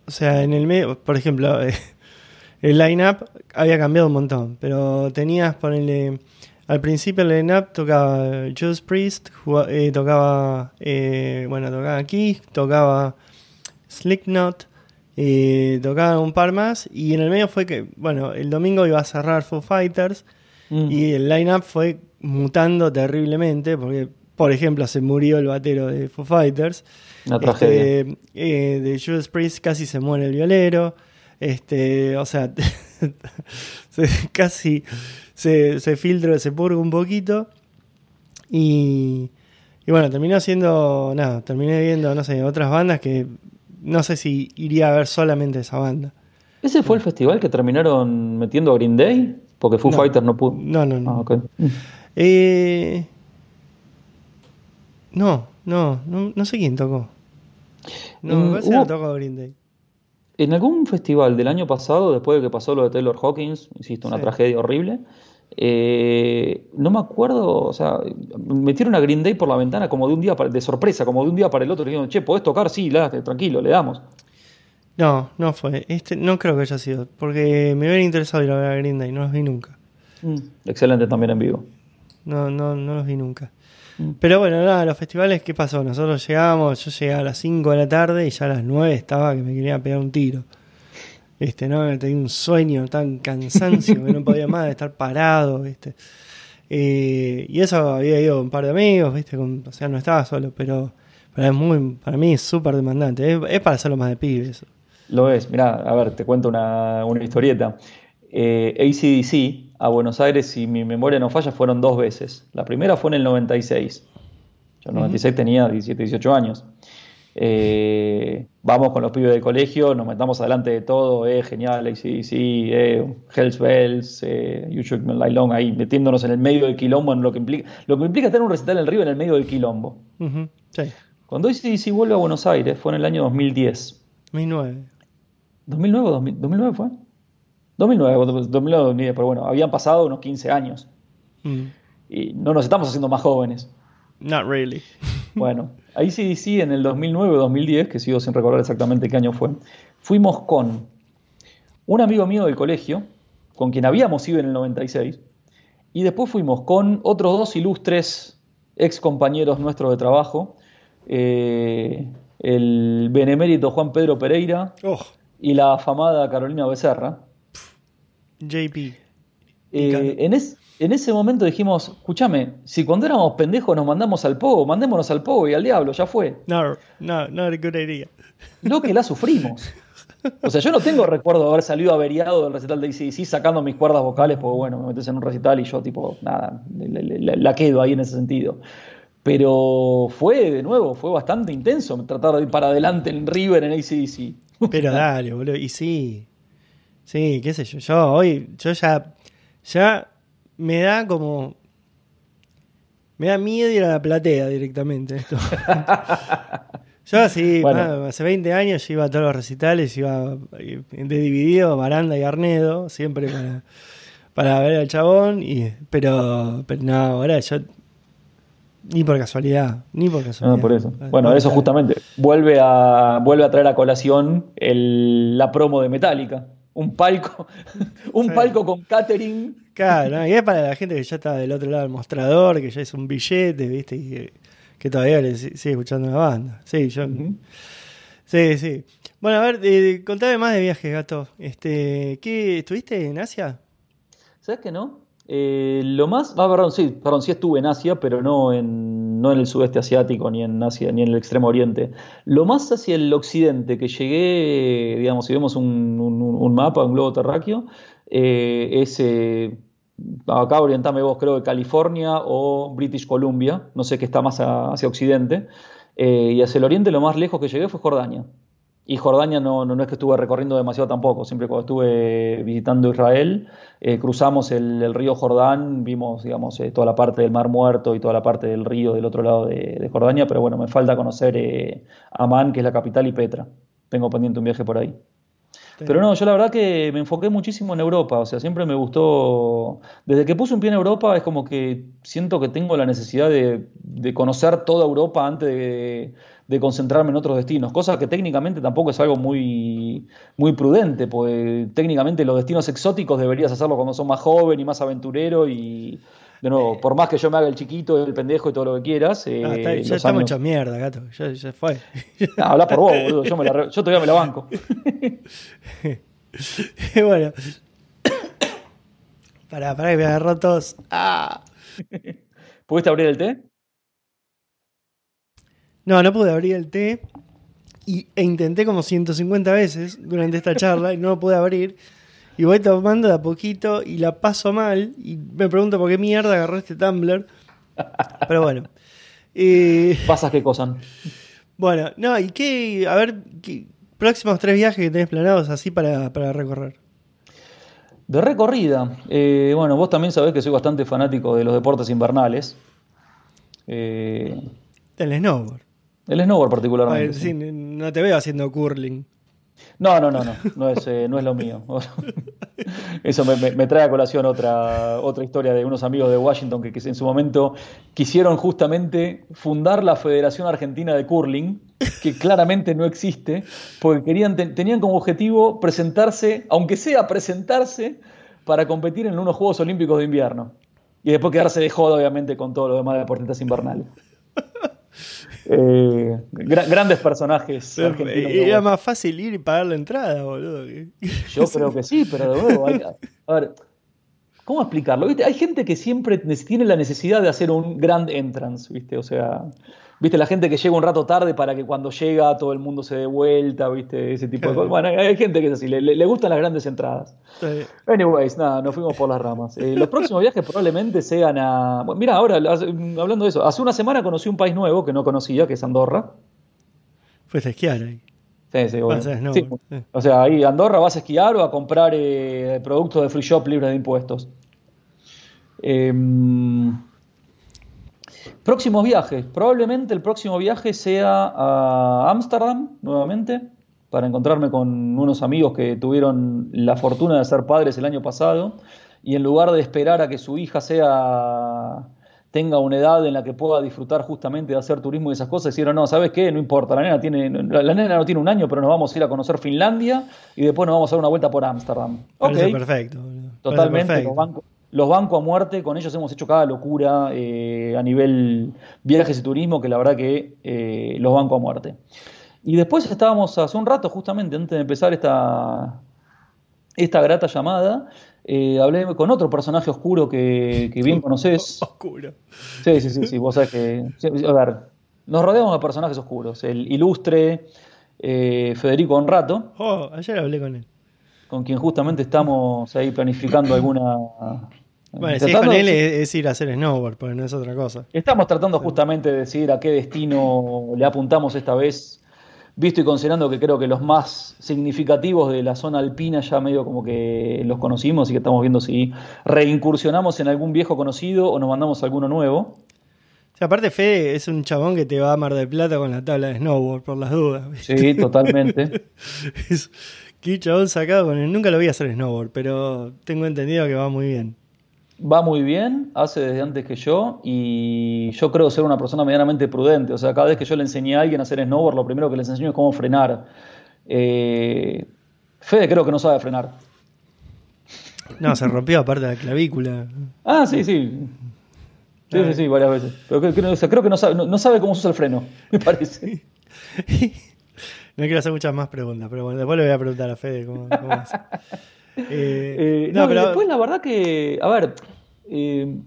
o sea, en el medio, por ejemplo, *laughs* el line-up había cambiado un montón, pero tenías, ponerle, al principio el line-up tocaba Judas Priest, eh, tocaba, eh, bueno, tocaba Kiss, tocaba Slipknot, eh, tocaban un par más, y en el medio fue que, bueno, el domingo iba a cerrar Foo Fighters, Mm. y el line-up fue mutando terriblemente porque por ejemplo, se murió el batero de Foo Fighters. Una tragedia. Este, eh, de Judas Priest casi se muere el violero. Este, o sea, *laughs* se- casi se, se filtra, se purga un poquito. Y, y bueno, terminó siendo, nada, terminé viendo, no sé, otras bandas que no sé si iría a ver solamente esa banda. ¿Ese fue el festival que terminaron metiendo a Green Day? Porque Foo No. Fighters no pudo. No, no, no. Ah, ok. Eh, no, no, no, no sé quién tocó. No, Mm, me parece que hubo- no tocó Green Day. En algún festival del año pasado, después de que pasó lo de Taylor Hawkins, insisto, una Sí. tragedia horrible, eh, no me acuerdo, o sea, metieron a Green Day por la ventana como de un día para, de sorpresa, como de un día para el otro, le dijeron, che, ¿podés tocar? Sí, la, tranquilo, le damos. No, no fue. Este, no creo que haya sido. Porque me hubiera interesado ir a ver a Green Day. No los vi nunca. Mm, excelente también en vivo. No, no, no los vi nunca. Mm. Pero bueno, nada, los festivales, ¿qué pasó? Nosotros llegamos, yo llegué a las 5 de la tarde y ya a las 9 estaba que me quería pegar un tiro. Este, no, tenía un sueño tan cansancio que no podía más de estar parado, ¿viste? Eh, y eso había ido con un par de amigos, ¿viste? Con- o sea, no estaba solo, pero, pero es muy, para mí es súper demandante. Es, es para hacerlo más de pibes. Lo es, mirá, a ver, te cuento una, una historieta. Eh, ACDC a Buenos Aires, si mi memoria no falla, fueron dos veces. La primera fue en el 96. Yo en el 96 tenía 17, 18 años. Eh, vamos con los pibes del colegio, nos metamos adelante de todo, eh, genial, ACDC, eh, Hells Bells, eh, You Shook Me Like Long, ahí metiéndonos en el medio del quilombo, en lo que implica, lo que implica tener un recital en el río en el medio del quilombo. Sí, Cuando ACDC vuelve a Buenos Aires, fue en el año 2010. 2009. ¿2009 o 2000 2009 fue? 2009, 2009, 2010, pero bueno, habían pasado unos 15 años Mm, y no nos estamos haciendo más jóvenes. Not really. *laughs* Bueno, ahí sí, sí, en el 2009 o 2010, que sigo sin recordar exactamente qué año fue, fuimos con un amigo mío del colegio, con quien habíamos ido en el 96, y después fuimos con otros dos ilustres ex compañeros nuestros de trabajo, eh, el benemérito Juan Pedro Pereira Oh, y la afamada Carolina Becerra. JP. Eh, en, es- en ese momento dijimos, escúchame, si cuando éramos pendejos nos mandamos al pogo, mandémonos al pogo y al diablo, ya fue. No, no, not a good idea. Lo que la sufrimos. O sea, yo no tengo recuerdo de haber salido averiado del recital de ACDC sacando mis cuerdas vocales, porque bueno, me metes en un recital y yo tipo, nada, la quedo ahí en ese sentido. Pero fue, de nuevo, fue bastante intenso tratar de ir para adelante en River en ACDC. Pero dale, boludo. Y sí. Sí, qué sé yo. Yo hoy, yo ya, ya me da como. Me da miedo ir a la platea directamente. Esto. *laughs* yo sí, Bueno. ma- hace 20 años yo iba a todos los recitales, iba de dividido, Baranda y Arnedo, siempre para, para ver al chabón. Y, pero, pero no, ahora yo. Ni por casualidad, ni por casualidad. No, por eso. Bueno, eso justamente. Vuelve a, vuelve a traer a colación el- la promo de Metallica. Un palco, *laughs* un Sí. palco con catering. Claro, y es para la gente que ya está del otro lado del mostrador, que ya es un billete, ¿viste? Y que, que todavía le si- sigue escuchando la banda. Sí, yo. Sí, sí. Bueno, a ver, eh, contame más de viajes, gato. Este, ¿qué, ¿Estuviste en Asia? ¿Sabes qué no? Eh, lo más. Ah, perdón, sí, perdón, sí estuve en Asia, pero no en, no en el sudeste asiático, ni en Asia, ni en el extremo oriente. Lo más hacia el occidente que llegué, digamos, si vemos un, mapa, un globo terráqueo, eh, es. eh, acá orientame vos, creo que California o British Columbia, no sé qué está más hacia occidente. Y hacia el oriente lo más lejos que llegué fue Jordania. Y Jordania no, no, no es que estuve recorriendo demasiado tampoco, siempre cuando estuve visitando Israel, eh, cruzamos el, el río Jordán, vimos digamos, eh, toda la parte del Mar Muerto y toda la parte del río del otro lado de, de Jordania, pero bueno, me falta conocer eh, Amán, que es la capital, y Petra. Tengo pendiente un viaje por ahí. Pero no, yo la verdad que me enfoqué muchísimo en Europa, o sea, siempre me gustó, desde que puse un pie en Europa es como que siento que tengo la necesidad de, de conocer toda Europa antes de, de concentrarme en otros destinos, cosa que técnicamente tampoco es algo muy, muy prudente, porque técnicamente los destinos exóticos deberías hacerlo cuando sos más joven y más aventurero y, de nuevo, por más que yo me haga el chiquito, el pendejo y todo lo que quieras, eh, está- ya está años- mucha mierda, gato. Ya, ya fue. No, habla por vos, boludo, yo, me la re- yo todavía me la banco. *laughs* bueno. *coughs* Pará, pará que me agarró tos. Ah. ¿Pudiste abrir el té? No, no pude abrir el té. Y, e intenté como 150 veces durante esta charla y no lo pude abrir. Y voy tomando de a poquito y la paso mal. Y me pregunto por qué mierda agarré este tumbler. Pero bueno. *laughs* Eh, ¿Pasas qué cosa? Bueno, no, y qué. A ver, qué, próximos tres viajes que tenés planados así para, para recorrer. De recorrida. Eh, bueno, vos también sabés que soy bastante fanático de los deportes invernales. Eh, Del snowboard. El snowboard particularmente. sí, no te veo haciendo curling. No, no, no, no, no es, eh, no es lo mío. *laughs* Eso me, trae a colación otra, otra historia de unos amigos de Washington que, en su momento quisieron justamente fundar la Federación Argentina de Curling, que claramente no existe, porque querían, tenían como objetivo presentarse, aunque sea presentarse, para competir en unos Juegos Olímpicos de invierno. Y después quedarse de joda, obviamente, con todos los demás deportistas invernales. *laughs* Eh, grandes personajes argentinos. Era más fácil ir y pagar la entrada, boludo. *laughs* Yo creo que sí, pero de nuevo, a ver, ¿cómo explicarlo? Hay gente que siempre tiene la necesidad de hacer un grand entrance, ¿viste? O sea, viste, la gente que llega un rato tarde para que cuando llega todo el mundo se dé vuelta, viste, ese tipo de cosas. Bueno, hay gente que es así, le, gustan las grandes entradas. Anyways, nada, nos fuimos por las ramas. Eh, los próximos viajes probablemente sean a. Bueno, mira, ahora, hablando de eso, hace una semana conocí un país nuevo que no conocía, que es Andorra. Fuiste a esquiar ahí. Sí, sí, bueno. sí. O sea, ahí Andorra vas a esquiar o a comprar eh, productos de free shop libres de impuestos. Eh, Próximos viajes. Probablemente el próximo viaje sea a Ámsterdam nuevamente para encontrarme con unos amigos que tuvieron la fortuna de ser padres el año pasado y en lugar de esperar a que su hija sea tenga una edad en la que pueda disfrutar justamente de hacer turismo y esas cosas, dijeron, no, ¿sabes qué? No importa, la nena, tiene, la, nena no tiene un año, pero nos vamos a ir a conocer Finlandia y después nos vamos a dar una vuelta por Ámsterdam. Ok. perfecto. Totalmente, perfecto los banco a muerte, con ellos hemos hecho cada locura eh, a nivel viajes y turismo, que la verdad que eh, los banco a muerte. Y después estábamos hace un rato, justamente antes de empezar esta, esta grata llamada, eh, hablé con otro personaje oscuro que, bien *laughs* conoces. Oscuro. Sí, sí, sí, sí, vos sabés que... A ver, nos rodeamos de personajes oscuros. El ilustre Federico Honrato. Oh, ayer hablé con él con quien justamente estamos ahí planificando alguna. Bueno, si es con él es, ir a hacer snowboard, porque no es otra cosa. Estamos tratando justamente de decidir a qué destino le apuntamos esta vez, visto y considerando que creo que los más significativos de la zona alpina ya medio como que los conocimos y que estamos viendo si reincursionamos en algún viejo conocido o nos mandamos alguno nuevo. aparte Fede es un chabón que te va a Mar del Plata con la tabla de snowboard, por las dudas. Sí, totalmente. *laughs* Qué chabón sacado con él. Nunca lo vi hacer snowboard, pero tengo entendido que va muy bien. Va muy bien, hace desde antes que yo y yo creo ser una persona medianamente prudente. O sea, cada vez que yo le enseñé a alguien a hacer snowboard, lo primero que les enseño es cómo frenar. Eh, Fede creo que no sabe frenar. No, se rompió aparte de la clavícula. Ah, sí, sí. Sí, sí, sí, varias veces. Pero creo, que no sabe, no sabe cómo se usa el freno, *laughs* me parece. *laughs* No quiero hacer muchas más preguntas, pero bueno, después le voy a preguntar a Fede cómo, cómo eh, no, pero después la verdad que, a ver, eh,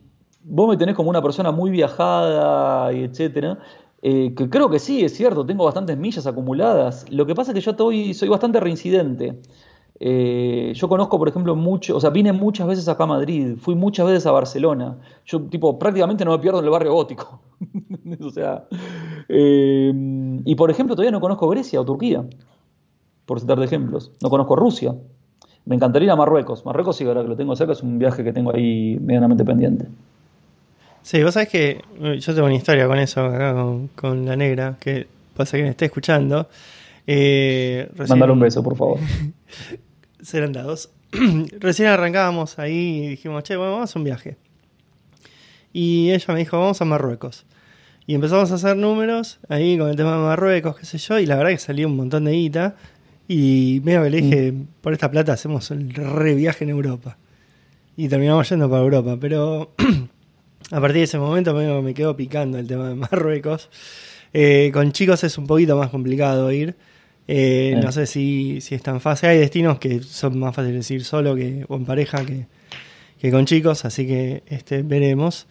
vos me tenés como una persona muy viajada y etcétera. que creo que sí, es cierto, tengo bastantes millas acumuladas. Lo que pasa es que yo estoy, soy bastante reincidente. Eh, yo conozco, por ejemplo, mucho, o sea, vine muchas veces acá a Madrid, fui muchas veces a Barcelona. Yo, tipo, prácticamente no me pierdo en el barrio gótico. *laughs* o sea, eh, y por ejemplo, todavía no conozco Grecia o Turquía, por citar de ejemplos. No conozco Rusia. Me encantaría ir a Marruecos. Marruecos, sí, ahora que lo tengo cerca, es un viaje que tengo ahí medianamente pendiente. Sí, vos sabés que eh, yo tengo una historia con eso acá, con, la negra, que pasa que me está escuchando. Eh, Mándale un beso, por favor. *laughs* serán dados. *clears throat* Recién arrancábamos ahí y dijimos, che, bueno, vamos a un viaje. Y ella me dijo, vamos a Marruecos. Y empezamos a hacer números ahí con el tema de Marruecos, qué sé yo, y la verdad que salió un montón de guita. Y medio que le dije, mm. por esta plata hacemos el re viaje en Europa. Y terminamos yendo para Europa. Pero *clears throat* a partir de ese momento medio me quedó picando el tema de *laughs* Marruecos. Eh, con chicos es un poquito más complicado ir. Eh, no sé si, si es tan fácil. Hay destinos que son más fáciles ir solo que, o en pareja que, con chicos, así que este, veremos.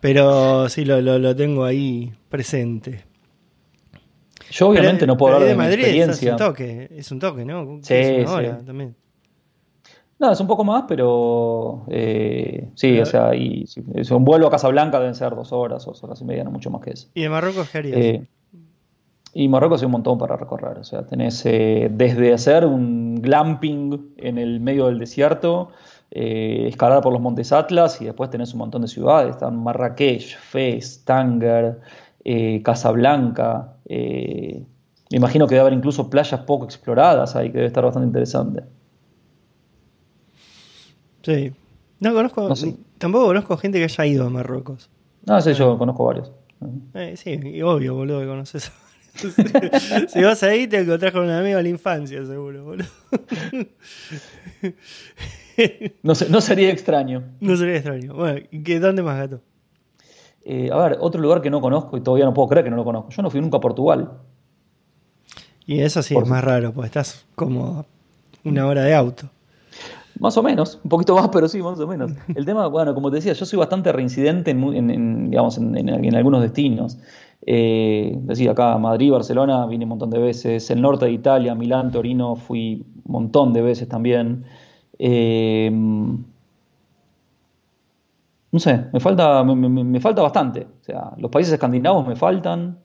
Pero sí, lo, lo, tengo ahí presente. Yo obviamente no puedo hablar de, Madrid mi experiencia. Es un toque, es un toque, ¿no? Sí, es sí. también. No, es un poco más, pero eh, sí, o sea, y, si un vuelo a Casablanca deben ser dos horas, dos horas y media, no mucho más que eso. ¿Y de Marruecos qué harías? Eh, y Marruecos hay un montón para recorrer, o sea, tenés eh, desde hacer un glamping en el medio del desierto, escalar por los montes Atlas y después tenés un montón de ciudades, están Marrakech, Fez, Tánger, eh, Casablanca, me imagino que debe haber incluso playas poco exploradas ahí, que debe estar bastante interesante. Sí. No conozco, No sé. tampoco conozco gente que haya ido a Marruecos. No sé, yo conozco varios. Eh, sí, y obvio, boludo, que conoces. *laughs* si vas ahí te encontrás con un amigo de la infancia, seguro, boludo. No, no sería extraño. no sería extraño. Bueno, ¿y qué, ¿dónde más, gato? Eh, a ver, otro lugar que no conozco y todavía no puedo creer que no lo conozco. Yo no fui nunca a Portugal. Y eso sí Por es más raro, porque estás como una hora de auto. Más o menos, un poquito más, pero sí, más o menos. *laughs* El tema, bueno, como te decía, yo soy bastante reincidente en, mu- en- en, digamos, en algunos destinos. Eh, decía acá, Madrid, Barcelona, vine un montón de veces. El norte de Italia, Milán, Torino, fui un montón de veces también. Eh, no sé, me falta, me, me- me falta bastante. O sea, los países escandinavos me faltan.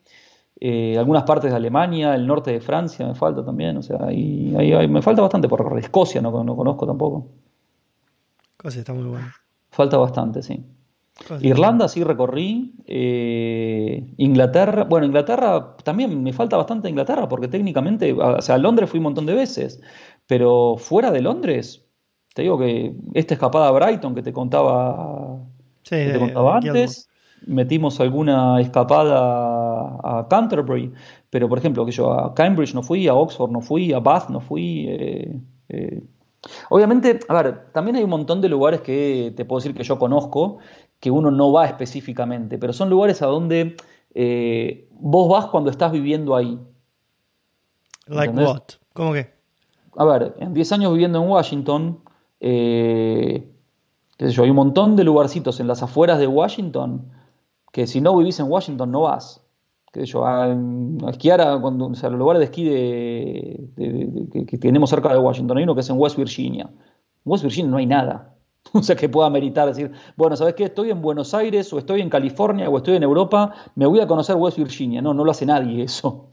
eh, algunas partes de Alemania, el norte de Francia me falta también. O sea, y, ahí- ahí me falta bastante por. Escocia no, no conozco tampoco. Cosa está muy buena. Falta bastante, sí. Irlanda sí recorrí. eh, Inglaterra, bueno, Inglaterra también me falta bastante Inglaterra porque técnicamente, o sea, a Londres fui un montón de veces, pero fuera de Londres, te digo que esta escapada a Brighton que te contaba, Sí, que te de- contaba de antes, metimos alguna escapada a Canterbury, pero por ejemplo, que yo a Cambridge no fui, a Oxford no fui, a Bath no fui. eh, eh, Obviamente, a ver, también hay un montón de lugares que te puedo decir que yo conozco, que uno no va específicamente, pero son lugares a donde eh, vos vas cuando estás viviendo ahí. Like what? ¿Cómo que? A ver, en 10 años viviendo en Washington, eh, yo, hay un montón de lugarcitos en las afueras de Washington que si no vivís en Washington no vas. Qué yo, a, esquiar, a, cuando, o sea, los lugares de esquí que, tenemos cerca de Washington. Hay uno que es en West Virginia. En West Virginia no hay nada. *laughs* O sea, que pueda meritar decir, bueno, ¿sabes qué? Estoy en Buenos Aires o estoy en California o estoy en Europa, me voy a conocer West Virginia. No, no lo hace nadie eso.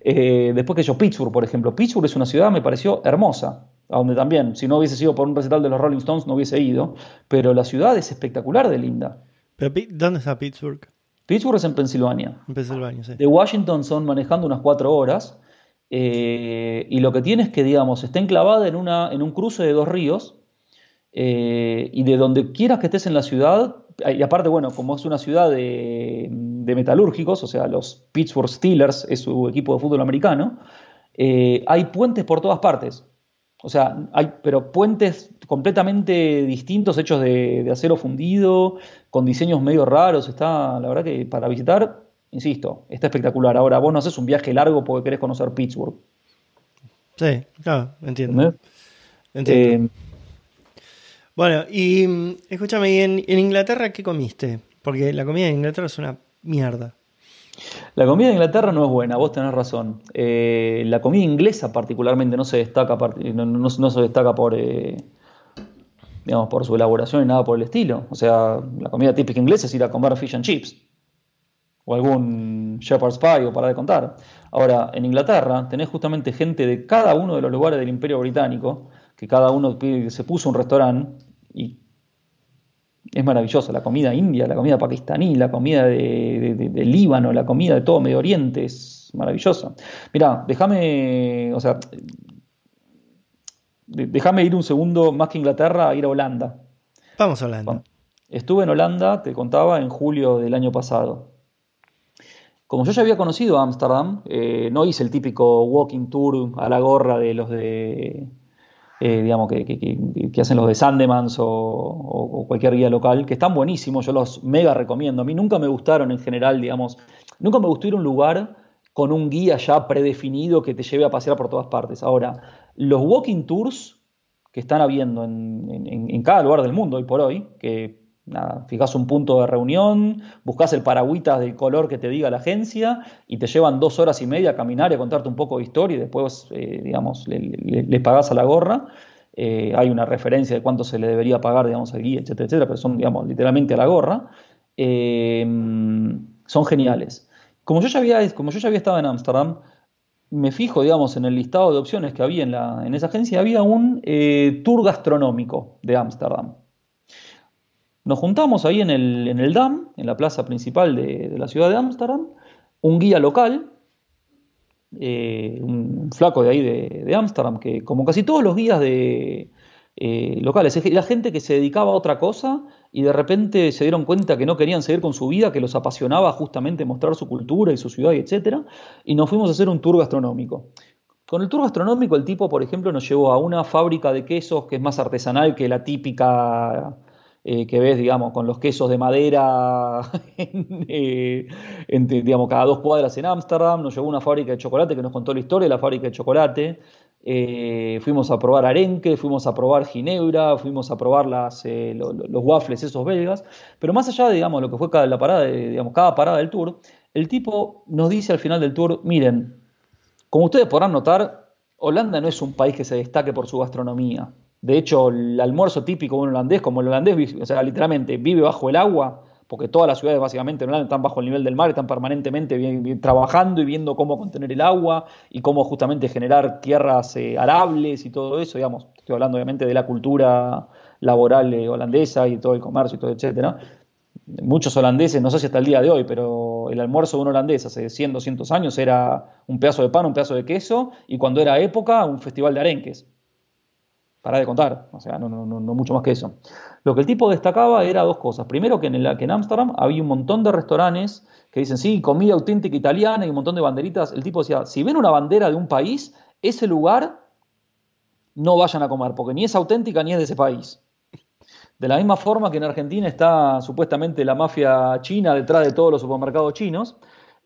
Eh, después que yo, Pittsburgh, por ejemplo. Pittsburgh es una ciudad, me pareció hermosa. A donde también, si no hubiese sido por un recital de los Rolling Stones, no hubiese ido. Pero la ciudad es espectacular de linda. Pero, ¿Dónde está Pittsburgh? Pittsburgh es en Pensilvania. En Pensilvania, sí. De Washington son manejando unas cuatro horas. eh, y lo que tiene es que, digamos, está enclavada en, una, en un cruce de dos ríos. eh, y de donde quieras que estés en la ciudad, y aparte, bueno, como es una ciudad de, de metalúrgicos, o sea, los Pittsburgh Steelers es su equipo de fútbol americano, eh, hay puentes por todas partes. O sea, hay, pero puentes completamente distintos, hechos de, de acero fundido, con diseños medio raros. Está, la verdad que para visitar, insisto, está espectacular. Ahora, vos no haces un viaje largo porque querés conocer Pittsburgh. Sí, claro, entiendo. ¿entendés? Entiendo. Eh, Bueno, y mm, escúchame, ¿y en, en Inglaterra qué comiste? Porque la comida en Inglaterra es una mierda. La comida de Inglaterra no es buena, vos tenés razón. Eh, la comida inglesa particularmente no se destaca, no, se destaca por, eh, digamos, por su elaboración y nada por el estilo. O sea, la comida típica inglesa es ir a comer fish and chips. O algún shepherd's pie, o para de contar. Ahora, en Inglaterra tenés justamente gente de cada uno de los lugares del Imperio Británico, que cada uno se puso un restaurante y es maravilloso. La comida india, la comida pakistaní, la comida de, de- de- de Líbano, la comida de todo Medio Oriente es maravillosa. Mirá, déjame, o sea, déjame ir un segundo más que Inglaterra a ir a Holanda. Vamos hablando. Bueno, estuve en Holanda, te contaba, en julio del año pasado. Como yo ya había conocido Ámsterdam, eh, no hice el típico walking tour a la gorra de los de, eh, digamos, que, que- que- hacen los de Sandemans o cualquier guía local, que están buenísimos, yo los mega recomiendo. A mí nunca me gustaron en general, digamos, nunca me gustó ir a un lugar con un guía ya predefinido que te lleve a pasear por todas partes. Ahora, los walking tours que están habiendo en, en- en cada lugar del mundo hoy por hoy, que fijas un punto de reunión, buscas el paragüitas del color que te diga la agencia y te llevan dos horas y media a caminar y a contarte un poco de historia y después, eh, digamos, le, pagás a la gorra. Eh, hay una referencia de cuánto se le debería pagar, digamos, al guía, etcétera, etcétera, pero son, digamos, literalmente a la gorra. Eh, son geniales. Como yo, ya había, como yo ya había estado en Ámsterdam, me fijo, digamos, en el listado de opciones que había en, la, en esa agencia, había un tour gastronómico de Ámsterdam. Nos juntamos ahí en el, en el DAM, en la plaza principal de, la ciudad de Ámsterdam, un guía local, eh, un flaco de ahí de Ámsterdam, que como casi todos los guías de, eh, locales, la gente que se dedicaba a otra cosa y de repente se dieron cuenta que no querían seguir con su vida, que los apasionaba justamente mostrar su cultura y su ciudad, y etc. Y nos fuimos a hacer un tour gastronómico. Con el tour gastronómico, el tipo, por ejemplo, nos llevó a una fábrica de quesos que es más artesanal que la típica eh, que ves, digamos, con los quesos de madera, *laughs* eh, digamos, cada dos cuadras en Ámsterdam. Nos llevó a una fábrica de chocolate que nos contó la historia de la fábrica de chocolate. Eh, fuimos a probar arenque, fuimos a probar ginebra, fuimos a probar las, los, waffles esos belgas. Pero más allá de, digamos, lo que fue cada, la parada, digamos, cada parada del tour, el tipo nos dice al final del tour, miren, como ustedes podrán notar, Holanda no es un país que se destaque por su gastronomía. De hecho, el almuerzo típico de un holandés, como el holandés, o sea, literalmente vive bajo el agua, porque todas las ciudades básicamente en Holanda están bajo el nivel del mar, están permanentemente trabajando y viendo cómo contener el agua y cómo justamente generar tierras eh, arables y todo eso, digamos, estoy hablando obviamente de la cultura laboral eh, holandesa y todo el comercio y todo, etcétera. Muchos holandeses, no sé si hasta el día de hoy, pero el almuerzo de un holandés hace 100, 200 años era un pedazo de pan, un pedazo de queso y cuando era época, un festival de arenques para de contar, o sea, no, no, no, mucho más que eso. Lo que el tipo destacaba era dos cosas. Primero, que en, que en Ámsterdam había un montón de restaurantes que dicen, sí, comida auténtica italiana y un montón de banderitas. El tipo decía, si ven una bandera de un país, ese lugar no vayan a comer, porque ni es auténtica ni es de ese país. De la misma forma que en Argentina está supuestamente la mafia china detrás de todos los supermercados chinos,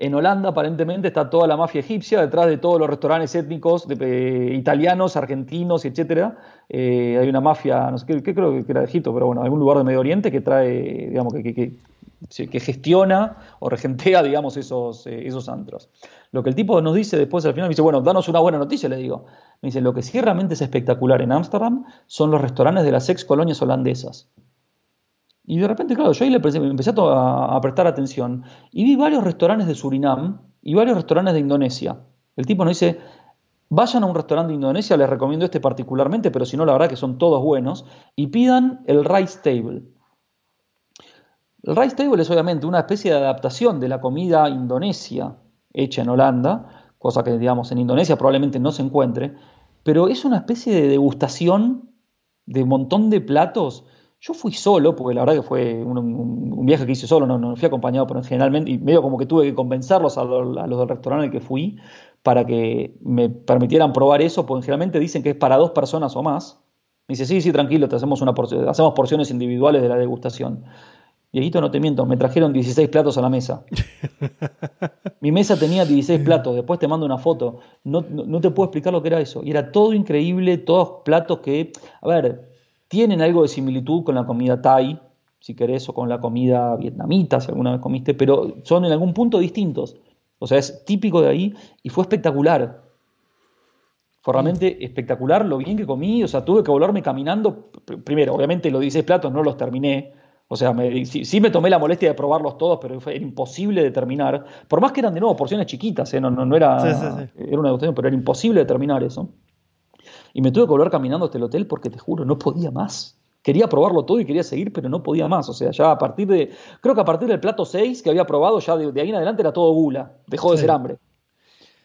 en Holanda aparentemente está toda la mafia egipcia detrás de todos los restaurantes étnicos de, italianos, argentinos, etcétera. Eh, hay una mafia, no sé qué, creo que era de Egipto, pero bueno, algún lugar de Medio Oriente que trae, digamos, que, que, gestiona o regentea, digamos, esos, eh, esos antros. Lo que el tipo nos dice después al final, me dice, bueno, danos una buena noticia, le digo. Me dice, lo que sí realmente es espectacular en Ámsterdam son los restaurantes de las ex colonias holandesas. Y de repente, claro, yo ahí le empecé, a, prestar atención y vi varios restaurantes de Surinam y varios restaurantes de Indonesia. El tipo nos dice, vayan a un restaurante de Indonesia, les recomiendo este particularmente, pero si no, la verdad que son todos buenos, y pidan el rice table. El rice table es obviamente una especie de adaptación de la comida indonesia hecha en Holanda, cosa que digamos en Indonesia probablemente no se encuentre, pero es una especie de degustación de un montón de platos yo fui solo, porque la verdad que fue un, viaje que hice solo, no, no fui acompañado, pero generalmente, y medio como que tuve que convencerlos a, los, del restaurante al que fui para que me permitieran probar eso, porque generalmente dicen que es para dos personas o más. Me dice, sí, sí, tranquilo, te hacemos, una hacemos porciones individuales de la degustación. Dieguito, no te miento, me trajeron 16 platos a la mesa. *laughs* Mi mesa tenía 16 platos, después te mando una foto. No, no, no, te puedo explicar lo que era eso. Y era todo increíble, todos platos que, a ver, tienen algo de similitud con la comida thai, si querés, o con la comida vietnamita, si alguna vez comiste, pero son en algún punto distintos. O sea, es típico de ahí y fue espectacular. Fue realmente espectacular lo bien que comí, o sea, tuve que volverme caminando. Primero, obviamente los 16 platos no los terminé, o sea, sí, me tomé la molestia de probarlos todos, pero fue, era imposible de terminar. Por más que eran de nuevo porciones chiquitas, ¿eh? no, no, era, era una degustación, pero era imposible de terminar eso. Y me tuve que volver caminando hasta el hotel porque te juro, no podía más. Quería probarlo todo y quería seguir, pero no podía más. O sea, ya a partir de. Creo que a partir del plato 6 que había probado, ya de, ahí en adelante era todo gula. Dejó de ser hambre.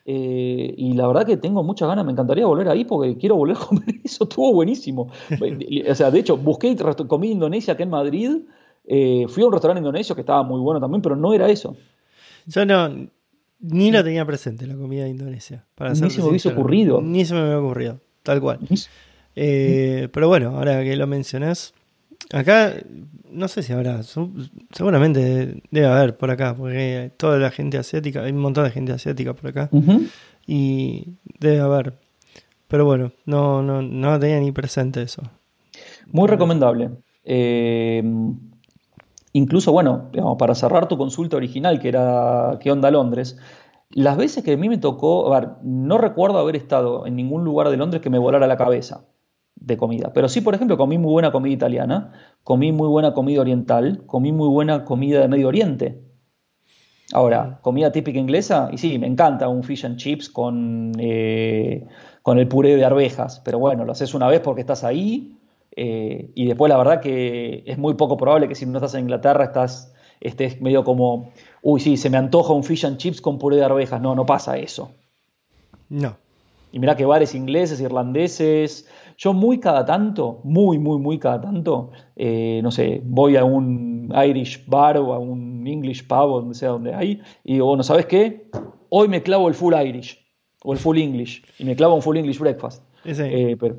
Eh, y la verdad que tengo muchas ganas, me encantaría volver ahí porque quiero volver a comer *laughs* eso, estuvo buenísimo. *laughs* o sea, de hecho, busqué comí Indonesia aquí en Madrid, eh, fui a un restaurante indonesio que estaba muy bueno también, pero no era eso. Yo no, ni lo tenía presente la comida de Indonesia. Para ni se me hubiese ocurrido. Ni se me había ocurrido tal cual. Eh, pero bueno, ahora que lo mencionás, acá no sé si habrá, seguramente debe haber por acá, porque toda la gente asiática, hay un montón de gente asiática por acá, y debe haber. Pero bueno, no, no, no tenía ni presente eso. Muy recomendable. Eh, incluso, bueno, para cerrar tu consulta original, que era ¿qué onda Londres? Las veces que a mí me tocó, a ver, no recuerdo haber estado en ningún lugar de Londres que me volara la cabeza de comida. Pero sí, por ejemplo, comí muy buena comida italiana, comí muy buena comida oriental, comí muy buena comida de Medio Oriente. Ahora, comida típica inglesa, y sí, me encanta un fish and chips con, eh, con el puré de arvejas, pero bueno, lo haces una vez porque estás ahí, eh, y después la verdad que es muy poco probable que si no estás en Inglaterra estás, estés medio como, uy, sí, se me antoja un fish and chips con puré de arvejas. No, no pasa eso. No. Y mira que bares ingleses, irlandeses, yo muy cada tanto, muy, muy, muy cada tanto, eh, no sé, voy a un Irish bar o a un English pub o donde sea donde hay, y digo, bueno, ¿sabes qué? Hoy me clavo el full Irish o el full English y me clavo un full English breakfast. Eh, pero,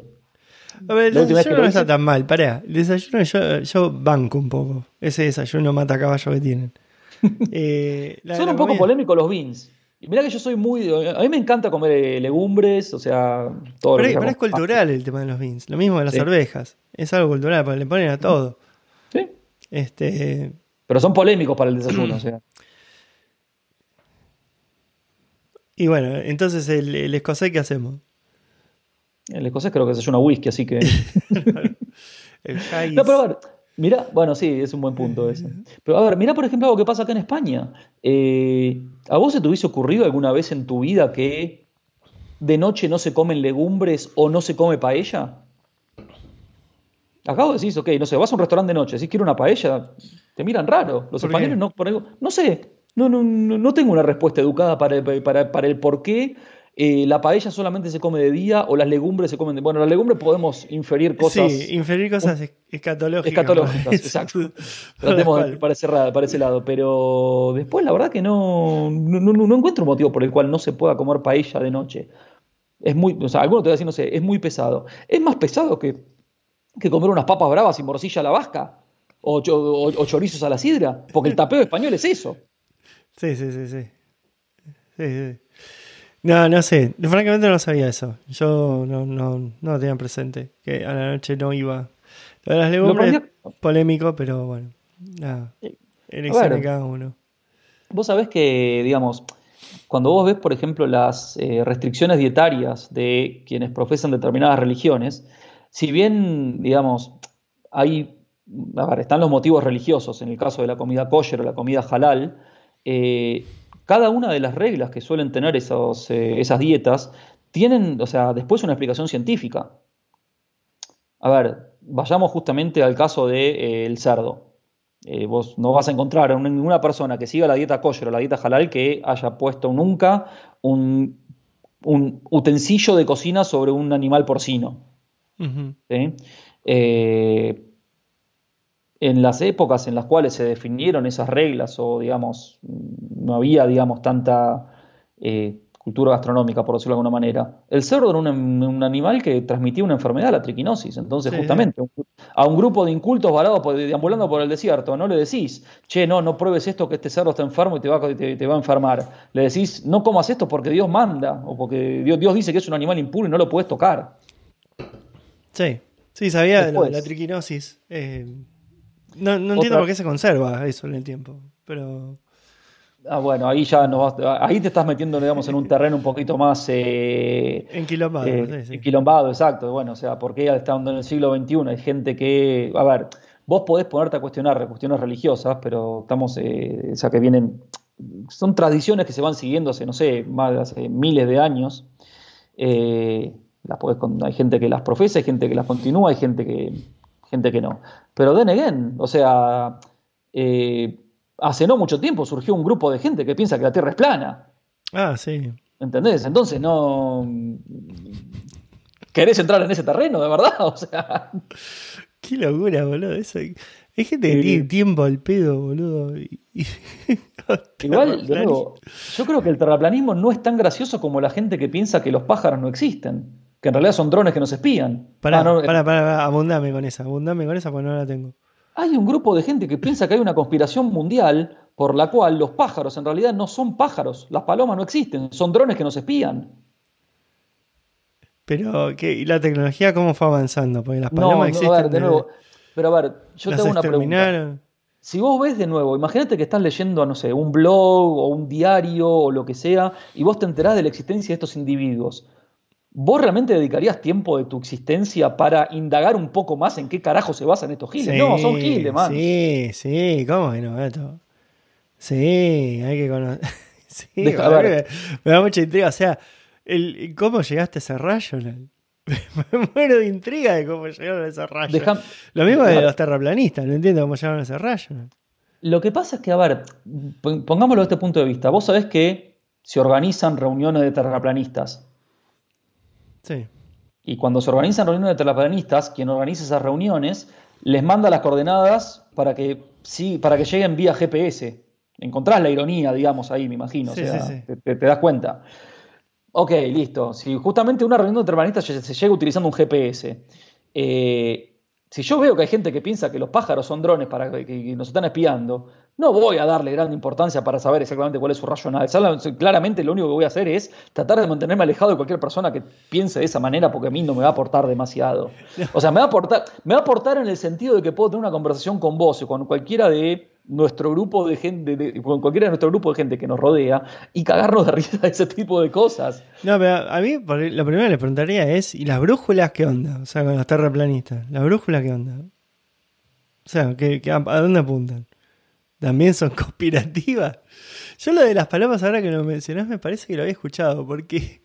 a ver, el desayuno no está tan mal, pará. El desayuno yo, yo banco un poco. Ese desayuno mata caballo que tienen. *laughs* Eh, Son un poco polémicos los beans. Y mira que yo soy muy. A mí me encanta comer eh, legumbres, o sea, todo pero, es cultural el tema de los beans. Lo mismo de las arvejas. Es algo cultural, porque le ponen a todo. Sí. Este... Pero son polémicos para el desayuno, o sea. *clears throat* Y bueno, entonces el, el escocés, ¿qué hacemos? El escocés creo que desayuna whisky, así que. *laughs* el no, pero a ver, Mira, bueno, sí, es un buen punto ese. Pero a ver, mira por ejemplo algo que pasa acá en España. Eh, ¿A vos se te hubiese ocurrido alguna vez en tu vida que de noche no se comen legumbres o no se come paella? Acabo de decir, ok, no sé, vas a un restaurante de noche, si quieres una paella, te miran raro. Los españoles no, no sé, no, no, no, tengo una respuesta educada para, para, para el por qué eh, la paella solamente se come de día o las legumbres se comen de... Bueno, las legumbres podemos inferir cosas... Sí, inferir cosas escatológicas. Escatológicas, *laughs* exacto. Tratemos de para ese, para ese lado. Pero después la verdad que no, no, encuentro un motivo por el cual no se pueda comer paella de noche. Es muy, o sea, alguno te va a decir, no sé, es muy pesado. Es más pesado que, que comer unas papas bravas y morcilla a la vasca o, o, chorizos a la sidra, porque el tapeo español es eso. Sí, sí, sí, sí. Sí, sí. No, no sé. Francamente no sabía eso. Yo no, no, no lo tenía presente. Que a la noche no iba. Lo de las legumbres polémico, pero bueno. Nada. Elección de cada uno. Vos sabés que, digamos, cuando vos ves, por ejemplo, las eh, restricciones dietarias de quienes profesan determinadas religiones, si bien, digamos, hay. A ver, están los motivos religiosos, en el caso de la comida kosher o la comida halal, eh, cada una de las reglas que suelen tener esos, eh, esas dietas tienen, o sea, después una explicación científica. A ver, vayamos justamente al caso del de, eh, cerdo. Eh, vos no vas a encontrar a ninguna persona que siga la dieta kosher o la dieta halal que haya puesto nunca un, utensilio de cocina sobre un animal porcino en las épocas en las cuales se definieron esas reglas o, digamos, no había, digamos, tanta eh, cultura gastronómica, por decirlo de alguna manera, el cerdo era un, animal que transmitía una enfermedad, la triquinosis. Entonces, justamente, a un grupo de incultos varados deambulando por el desierto, no le decís, che, no, no pruebes esto que este cerdo está enfermo y te va, te, va a enfermar. Le decís, no comas esto porque Dios manda o porque Dios, Dios dice que es un animal impuro y no lo puedes tocar. Sí, sí, sabía de la, triquinosis. Eh no, entiendo por qué se conserva eso en el tiempo, pero... Ah, bueno, ahí ya no ahí te estás metiendo, digamos, en un terreno un poquito más eh, enquilombado, eh, enquilombado, exacto. Bueno, o sea, porque ya estando en el siglo XXI hay gente que, a ver, vos podés ponerte a cuestionar cuestiones religiosas, pero estamos, eh, o sea, que vienen, son tradiciones que se van siguiendo hace, no sé, más de hace miles de años. Las hay gente que las profesa, hay gente que las continúa, hay gente que, gente que no. Pero then again, o sea, eh, hace no mucho tiempo surgió un grupo de gente que piensa que la Tierra es plana. Ah, sí. ¿Entendés? Entonces no. ¿Querés entrar en ese terreno, de verdad? *laughs* O sea. Qué locura, boludo. Eso... Hay gente que tiene tiempo al pedo, boludo. *laughs* Igual, de nuevo, yo creo que el terraplanismo no es tan gracioso como la gente que piensa que los pájaros no existen que en realidad son drones que nos espían. Pará, ah, pará, pará, abundame con esa, abundame con esa porque no la tengo. Hay un grupo de gente que piensa que hay una conspiración mundial por la cual los pájaros en realidad no son pájaros, las palomas no existen, son drones que nos espían. Pero, ¿qué? ¿y la tecnología cómo fue avanzando? Porque las palomas no, existen. A ver, de nuevo, pero a ver, yo tengo una pregunta. si vos ves de nuevo, imagínate que estás leyendo, no sé, un blog o un diario o lo que sea, y vos te enterás de la existencia de estos individuos. ¿Vos realmente dedicarías tiempo de tu existencia para indagar un poco más en qué carajo se basan estos giles? no, son giles, man. Sí, sí, ¿cómo que no? Sí, hay que conocer. *laughs* sí, me, da mucha intriga. O sea, el, ¿cómo llegaste a ese rayo? *laughs* me muero de intriga de cómo llegaron a ese rayo. Lo mismo de los terraplanistas, no entiendo cómo llegaron a ese rayo. Lo que pasa es que, a ver, pongámoslo desde este punto de vista. Vos sabés que se organizan reuniones de terraplanistas. Sí. Y cuando se organizan reuniones de terraplanistas, quien organiza esas reuniones les manda las coordenadas para que, sí, para que lleguen vía GPS. Encontrás la ironía, digamos, ahí, me imagino. Te, te, das cuenta. Ok, listo. Si justamente una reunión de terraplanistas se llega utilizando un GPS, eh, si yo veo que hay gente que piensa que los pájaros son drones para que, nos están espiando, no voy a darle gran importancia para saber exactamente cuál es su racional. Claramente lo único que voy a hacer es tratar de mantenerme alejado de cualquier persona que piense de esa manera porque a mí no me va a aportar demasiado. *laughs* O sea, me va a aportar, me va a aportar en el sentido de que puedo tener una conversación con vos o con cualquiera de nuestro grupo de gente, con cualquiera de nuestro grupo de gente que nos rodea y cagarnos de *laughs* risa de ese tipo de cosas. No, pero a mí lo primero que le preguntaría es, ¿y las brújulas qué onda? O sea, con los terraplanistas, ¿las brújulas qué onda? O sea, a, dónde apuntan? ¿También son *laughs* conspirativas? Yo lo de las palomas, ahora que lo mencionás, me parece que lo había escuchado, porque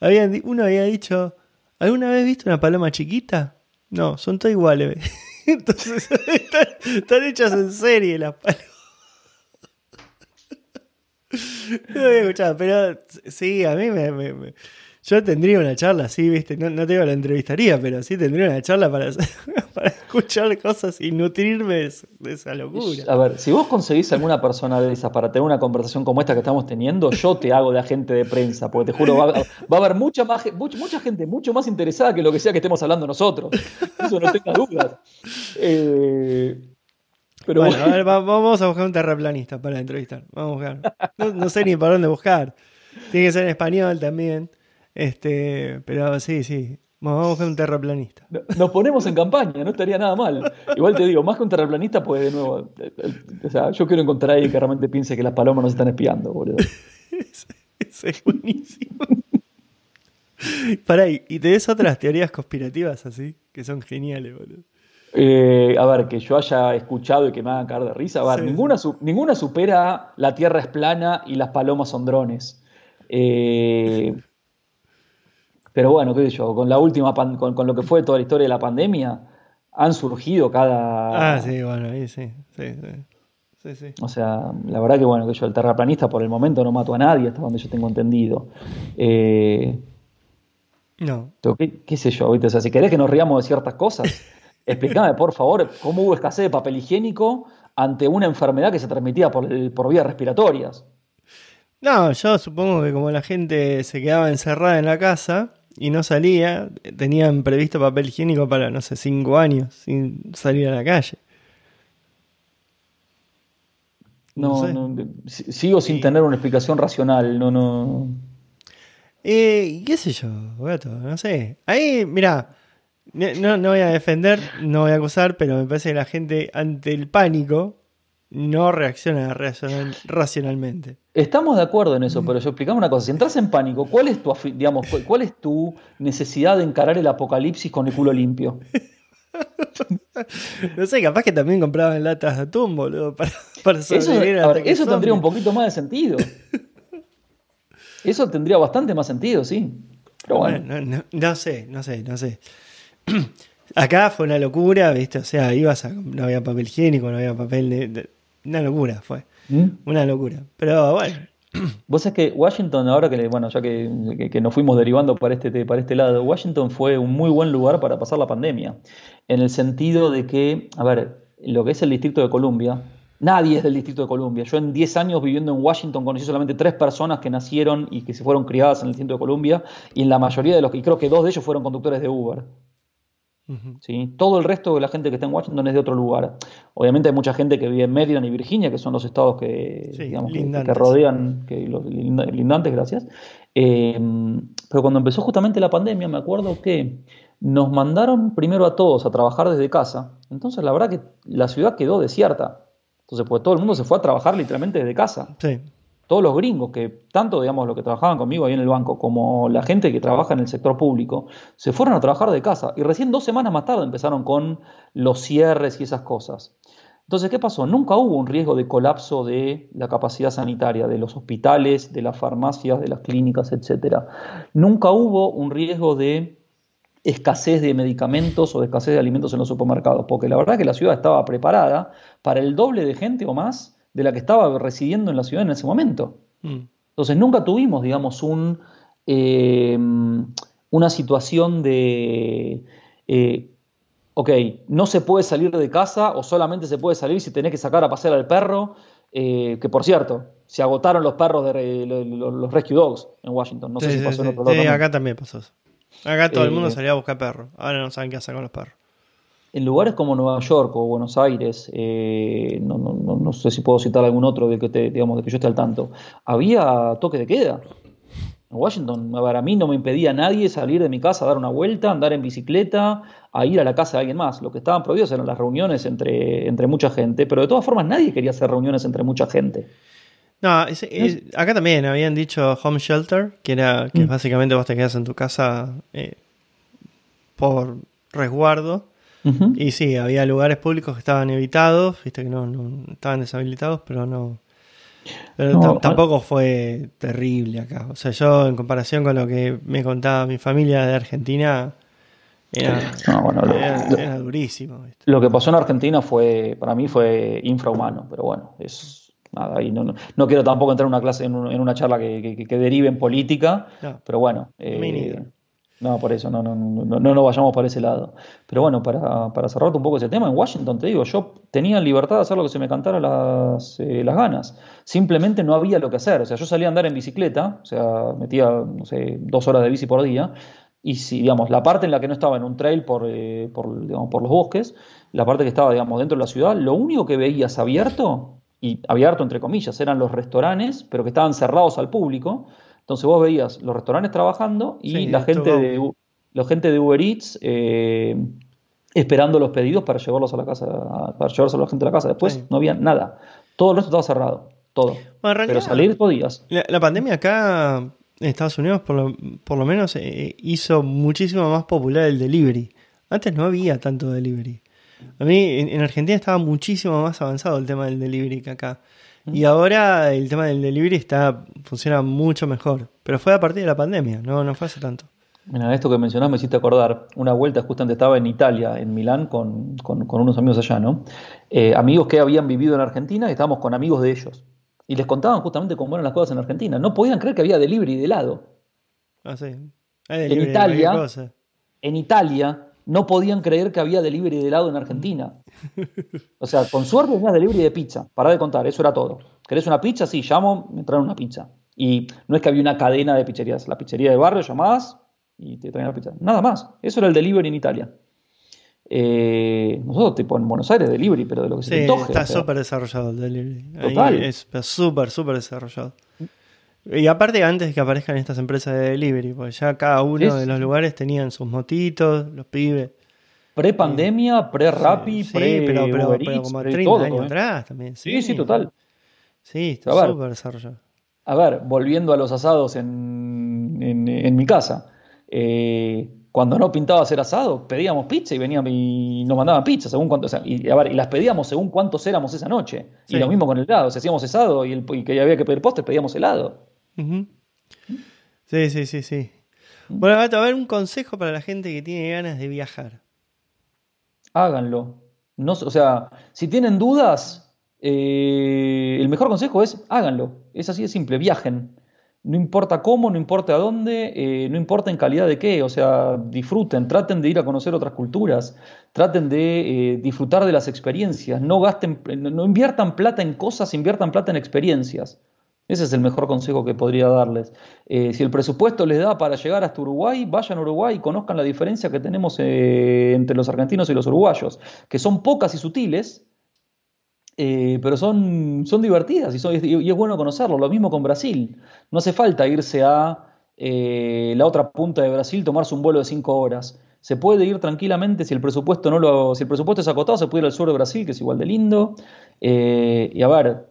*laughs* uno había dicho, ¿alguna vez viste una paloma chiquita? No, son todas iguales. *laughs* Entonces, están, hechas en serie las palomas. No había escuchado, pero sí, a mí me, yo tendría una charla, sí, viste, no, no te digo la entrevistaría, pero sí tendría una charla para, *laughs* para escuchar cosas y nutrirme de, esa locura. A ver, si vos conseguís alguna persona de esas para tener una conversación como esta que estamos teniendo, yo te hago de agente de prensa, porque te juro, va, a haber mucha, más, mucha, gente mucho más interesada que lo que sea que estemos hablando nosotros. Eso no tenga dudas. Eh, pero bueno, A ver, vamos a buscar un terraplanista para entrevistar. Vamos a buscar. No, no, sé ni por dónde buscar. Tiene que ser en español también. Este, pero sí, sí. Vamos buscar un terraplanista. Nos ponemos en campaña, no estaría nada mal. Igual te digo, más que un terraplanista, pues de nuevo. O sea, yo quiero encontrar a alguien que realmente piense que las palomas nos están espiando, boludo. *laughs* Eso es buenísimo. Pará, ¿y ves otras teorías conspirativas así? Que son geniales, boludo. Eh, a ver, que yo haya escuchado y que me hagan caer de risa. A ver, ninguna, ninguna supera la Tierra es plana y las palomas son drones. Eh, pero bueno, qué sé yo, con la última, con, lo que fue toda la historia de la pandemia, han surgido cada... Ah, sí, bueno, ahí sí, sí, sí. O sea, la verdad que bueno, que yo el terraplanista por el momento no mato a nadie, hasta donde yo tengo entendido. Eh, no. ¿qué, sé yo? O sea, si querés que nos riamos de ciertas cosas, *laughs* explícame por favor cómo hubo escasez de papel higiénico ante una enfermedad que se transmitía por, por vías respiratorias. No, yo supongo que como la gente se quedaba encerrada en la casa, y no salía, tenían previsto papel higiénico para, no sé, cinco años sin salir a la calle. No, sigo sin tener una explicación racional, no, no. Eh, ¿Qué sé yo, No sé. Ahí, mira, no, no voy a defender, no voy a acusar, pero me parece que la gente ante el pánico no reacciona racionalmente. Estamos de acuerdo en eso, pero yo explicamos una cosa. Si entras en pánico, ¿cuál es tu, digamos, cuál es tu necesidad de encarar el apocalipsis con el culo limpio? *laughs* no sé, capaz que también compraban latas de atún, boludo, para, para sobrevivir Eso, eso tendría un poquito más de sentido. Eso tendría bastante más sentido, sí. Pero bueno. No, sé, no sé, no sé. *clears throat* Acá fue una locura, ¿viste? O sea, ibas a. No había papel higiénico, no había papel de una locura fue. ¿Mm? Una locura. Pero bueno. Vos sabés que Washington, ahora que, bueno, ya que, nos fuimos derivando para este, para este lado, Washington fue un muy buen lugar para pasar la pandemia. En el sentido de que, a ver, lo que es el Distrito de Columbia, nadie es del Distrito de Columbia. Yo en 10 años viviendo en Washington conocí solamente tres personas que nacieron y que se fueron criadas en el Distrito de Columbia, y en la mayoría de los, y creo que dos de ellos fueron conductores de Uber. Todo el resto de la gente que está en Washington es de otro lugar. Obviamente hay mucha gente que vive en Maryland y Virginia, que son los estados que, que, rodean, que los lindantes, gracias. Eh, pero cuando empezó justamente la pandemia, me acuerdo que nos mandaron primero a todos a trabajar desde casa. Entonces la verdad que la ciudad quedó desierta. Entonces, pues todo el mundo se fue a trabajar literalmente desde casa. Sí. Todos los gringos, que tanto, digamos, los que trabajaban conmigo ahí en el banco, como la gente que trabaja en el sector público, se fueron a trabajar de casa. Y recién dos semanas más tarde empezaron con los cierres y esas cosas. Entonces, ¿qué pasó? Nunca hubo un riesgo de colapso de la capacidad sanitaria, de los hospitales, de las farmacias, de las clínicas, etc. Nunca hubo un riesgo de escasez de medicamentos o de escasez de alimentos en los supermercados, porque la verdad es que la ciudad estaba preparada para el doble de gente o más de la que estaba residiendo en la ciudad en ese momento. Mm. Entonces nunca tuvimos, digamos, un, eh, una situación de, eh, ok, no se puede salir de casa o solamente se puede salir si tenés que sacar a pasear al perro, eh, que por cierto, se agotaron los perros de los, Rescue Dogs en Washington. No sé si pasó en otro lado. Sí, acá también pasó eso. Acá todo el mundo salía a buscar perros. Ahora no saben qué hacer con los perros en lugares como Nueva York o Buenos Aires, eh, no, no, no, sé si puedo citar algún otro de que, te, digamos, de que yo esté al tanto, había toque de queda. En Washington, a, ver, a mí no me impedía a nadie salir de mi casa a dar una vuelta, andar en bicicleta, a ir a la casa de alguien más. Lo que estaban prohibidos eran las reuniones entre, entre mucha gente, pero de todas formas nadie quería hacer reuniones entre mucha gente. No, acá también habían dicho home shelter, que era que mm. básicamente vos te quedas en tu casa eh, por resguardo y sí, había lugares públicos que estaban evitados, viste que no, no estaban deshabilitados, pero no. Pero tampoco fue terrible acá. O sea, yo en comparación con lo que me contaba mi familia de Argentina, era, era, durísimo. Lo que pasó en Argentina fue, para mí fue infrahumano, pero bueno, es nada, y no, no, quiero tampoco entrar en una clase, en, una charla que, que, derive en política, pero bueno. Eh, no, por eso, no, no, no, no, vayamos por ese lado. Pero bueno, para, para cerrarte un poco ese tema, en Washington te digo, yo tenía libertad de hacer lo que se me cantara las, eh, las ganas. Simplemente no había lo que hacer. O sea, yo salía a andar en bicicleta, o sea, metía, no sé, dos horas de bici por día. Y si, digamos, la parte en la que no estaba en un trail por, eh, por, digamos, por los bosques, la parte que estaba, digamos, dentro de la ciudad, lo único que veías abierto, y abierto entre comillas, eran los restaurantes, pero que estaban cerrados al público entonces vos veías los restaurantes trabajando y la, gente de, la gente de Uber Eats eh, esperando los pedidos para llevarlos a la casa, para llevarse a la gente a la casa. Después no había nada. Todo el resto estaba cerrado. Todo. Pero salir podías. La, pandemia acá en Estados Unidos, por lo, por lo menos, eh, hizo muchísimo más popular el delivery. Antes no había tanto delivery. A mí en Argentina estaba muchísimo más avanzado el tema del delivery que acá. Y ahora el tema del delivery está funciona mucho mejor. Pero fue a partir de la pandemia, no, no fue hace tanto. Mira, esto que mencionás me hiciste acordar. Una vuelta justamente estaba en Italia, en Milán, con, unos amigos allá, ¿no? Eh, amigos que habían vivido en Argentina y estábamos con amigos de ellos. Y les contaban justamente cómo eran las cosas en Argentina. No podían creer que había delivery de helado. Ah, sí. en Italia, en Italia, no podían creer que había delivery de helado en Argentina. O sea, con suerte tenías delivery de pizza. Para de contar, eso era todo. ¿Querés una pizza? Sí, llamo, me traen una pizza. Y no es que había una cadena de pizzerías. La pizzería de barrio llamás y te traen la pizza. Nada más. Eso era el delivery en Italia. Eh, nosotros, tipo en Buenos Aires, delivery, pero de lo que se sí, Está súper desarrollado el delivery. Total. es súper, súper desarrollado. Y aparte, antes de que aparezcan estas empresas de delivery, porque ya cada uno de los lugares tenían sus motitos, los pibes. Pre-pandemia, pre-Rappi, pre pero, pero, pero como 30 años ¿eh? atrás también. Sí, sí, total. Sí, está súper desarrollado. A ver, volviendo a los asados en, en, mi casa. Eh, cuando no pintaba hacer asado, pedíamos pizza y venían y nos mandaban pizza según cuántos. y, a ver, y las pedíamos según cuántos éramos esa noche. Y lo mismo con el helado. Si hacíamos asado y, el, y que había que pedir postre, pedíamos helado. Sí, sí, sí, sí. Bueno, a ver un consejo para la gente que tiene ganas de viajar. Háganlo. No, o sea, si tienen dudas, eh, el mejor consejo es háganlo. Es así de simple, viajen. No importa cómo, no importa a dónde, eh, no importa en calidad de qué, o sea, disfruten, traten de ir a conocer otras culturas, traten de eh, disfrutar de las experiencias, no gasten, no inviertan plata en cosas, inviertan plata en experiencias. Ese es el mejor consejo que podría darles. Eh, si el presupuesto les da para llegar hasta Uruguay, vayan a Uruguay y conozcan la diferencia que tenemos eh, entre los argentinos y los uruguayos, que son pocas y sutiles, eh, pero son, son divertidas y, y, es bueno conocerlo. Lo mismo con Brasil. No hace falta irse a la otra punta de Brasil, tomarse un vuelo de cinco horas. Se puede ir tranquilamente si el presupuesto no lo, si el presupuesto es acotado, se puede ir al sur de Brasil, que es igual de lindo. Y a ver,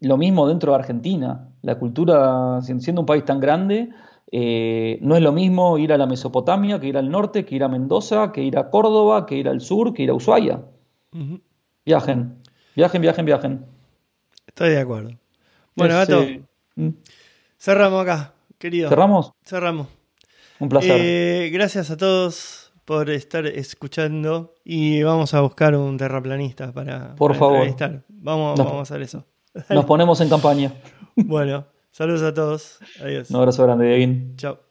lo mismo dentro de Argentina. La cultura, siendo un país tan grande, eh, no es lo mismo ir a la Mesopotamia que ir al norte, que ir a Mendoza, que ir a Córdoba, que ir al sur, que ir a Ushuaia. Viajen, viajen, viajen, viajen. Estoy de acuerdo. Bueno, Gato, mm. cerramos acá, querido. ¿Cerramos? Cerramos. Un placer. Eh, gracias a todos por estar escuchando y vamos a buscar un terraplanista para, por favor. Vamos, vamos a hacer eso. Nos ponemos en campaña. *laughs* Bueno, saludos a todos. Adiós. Un abrazo grande, Devin. Chao.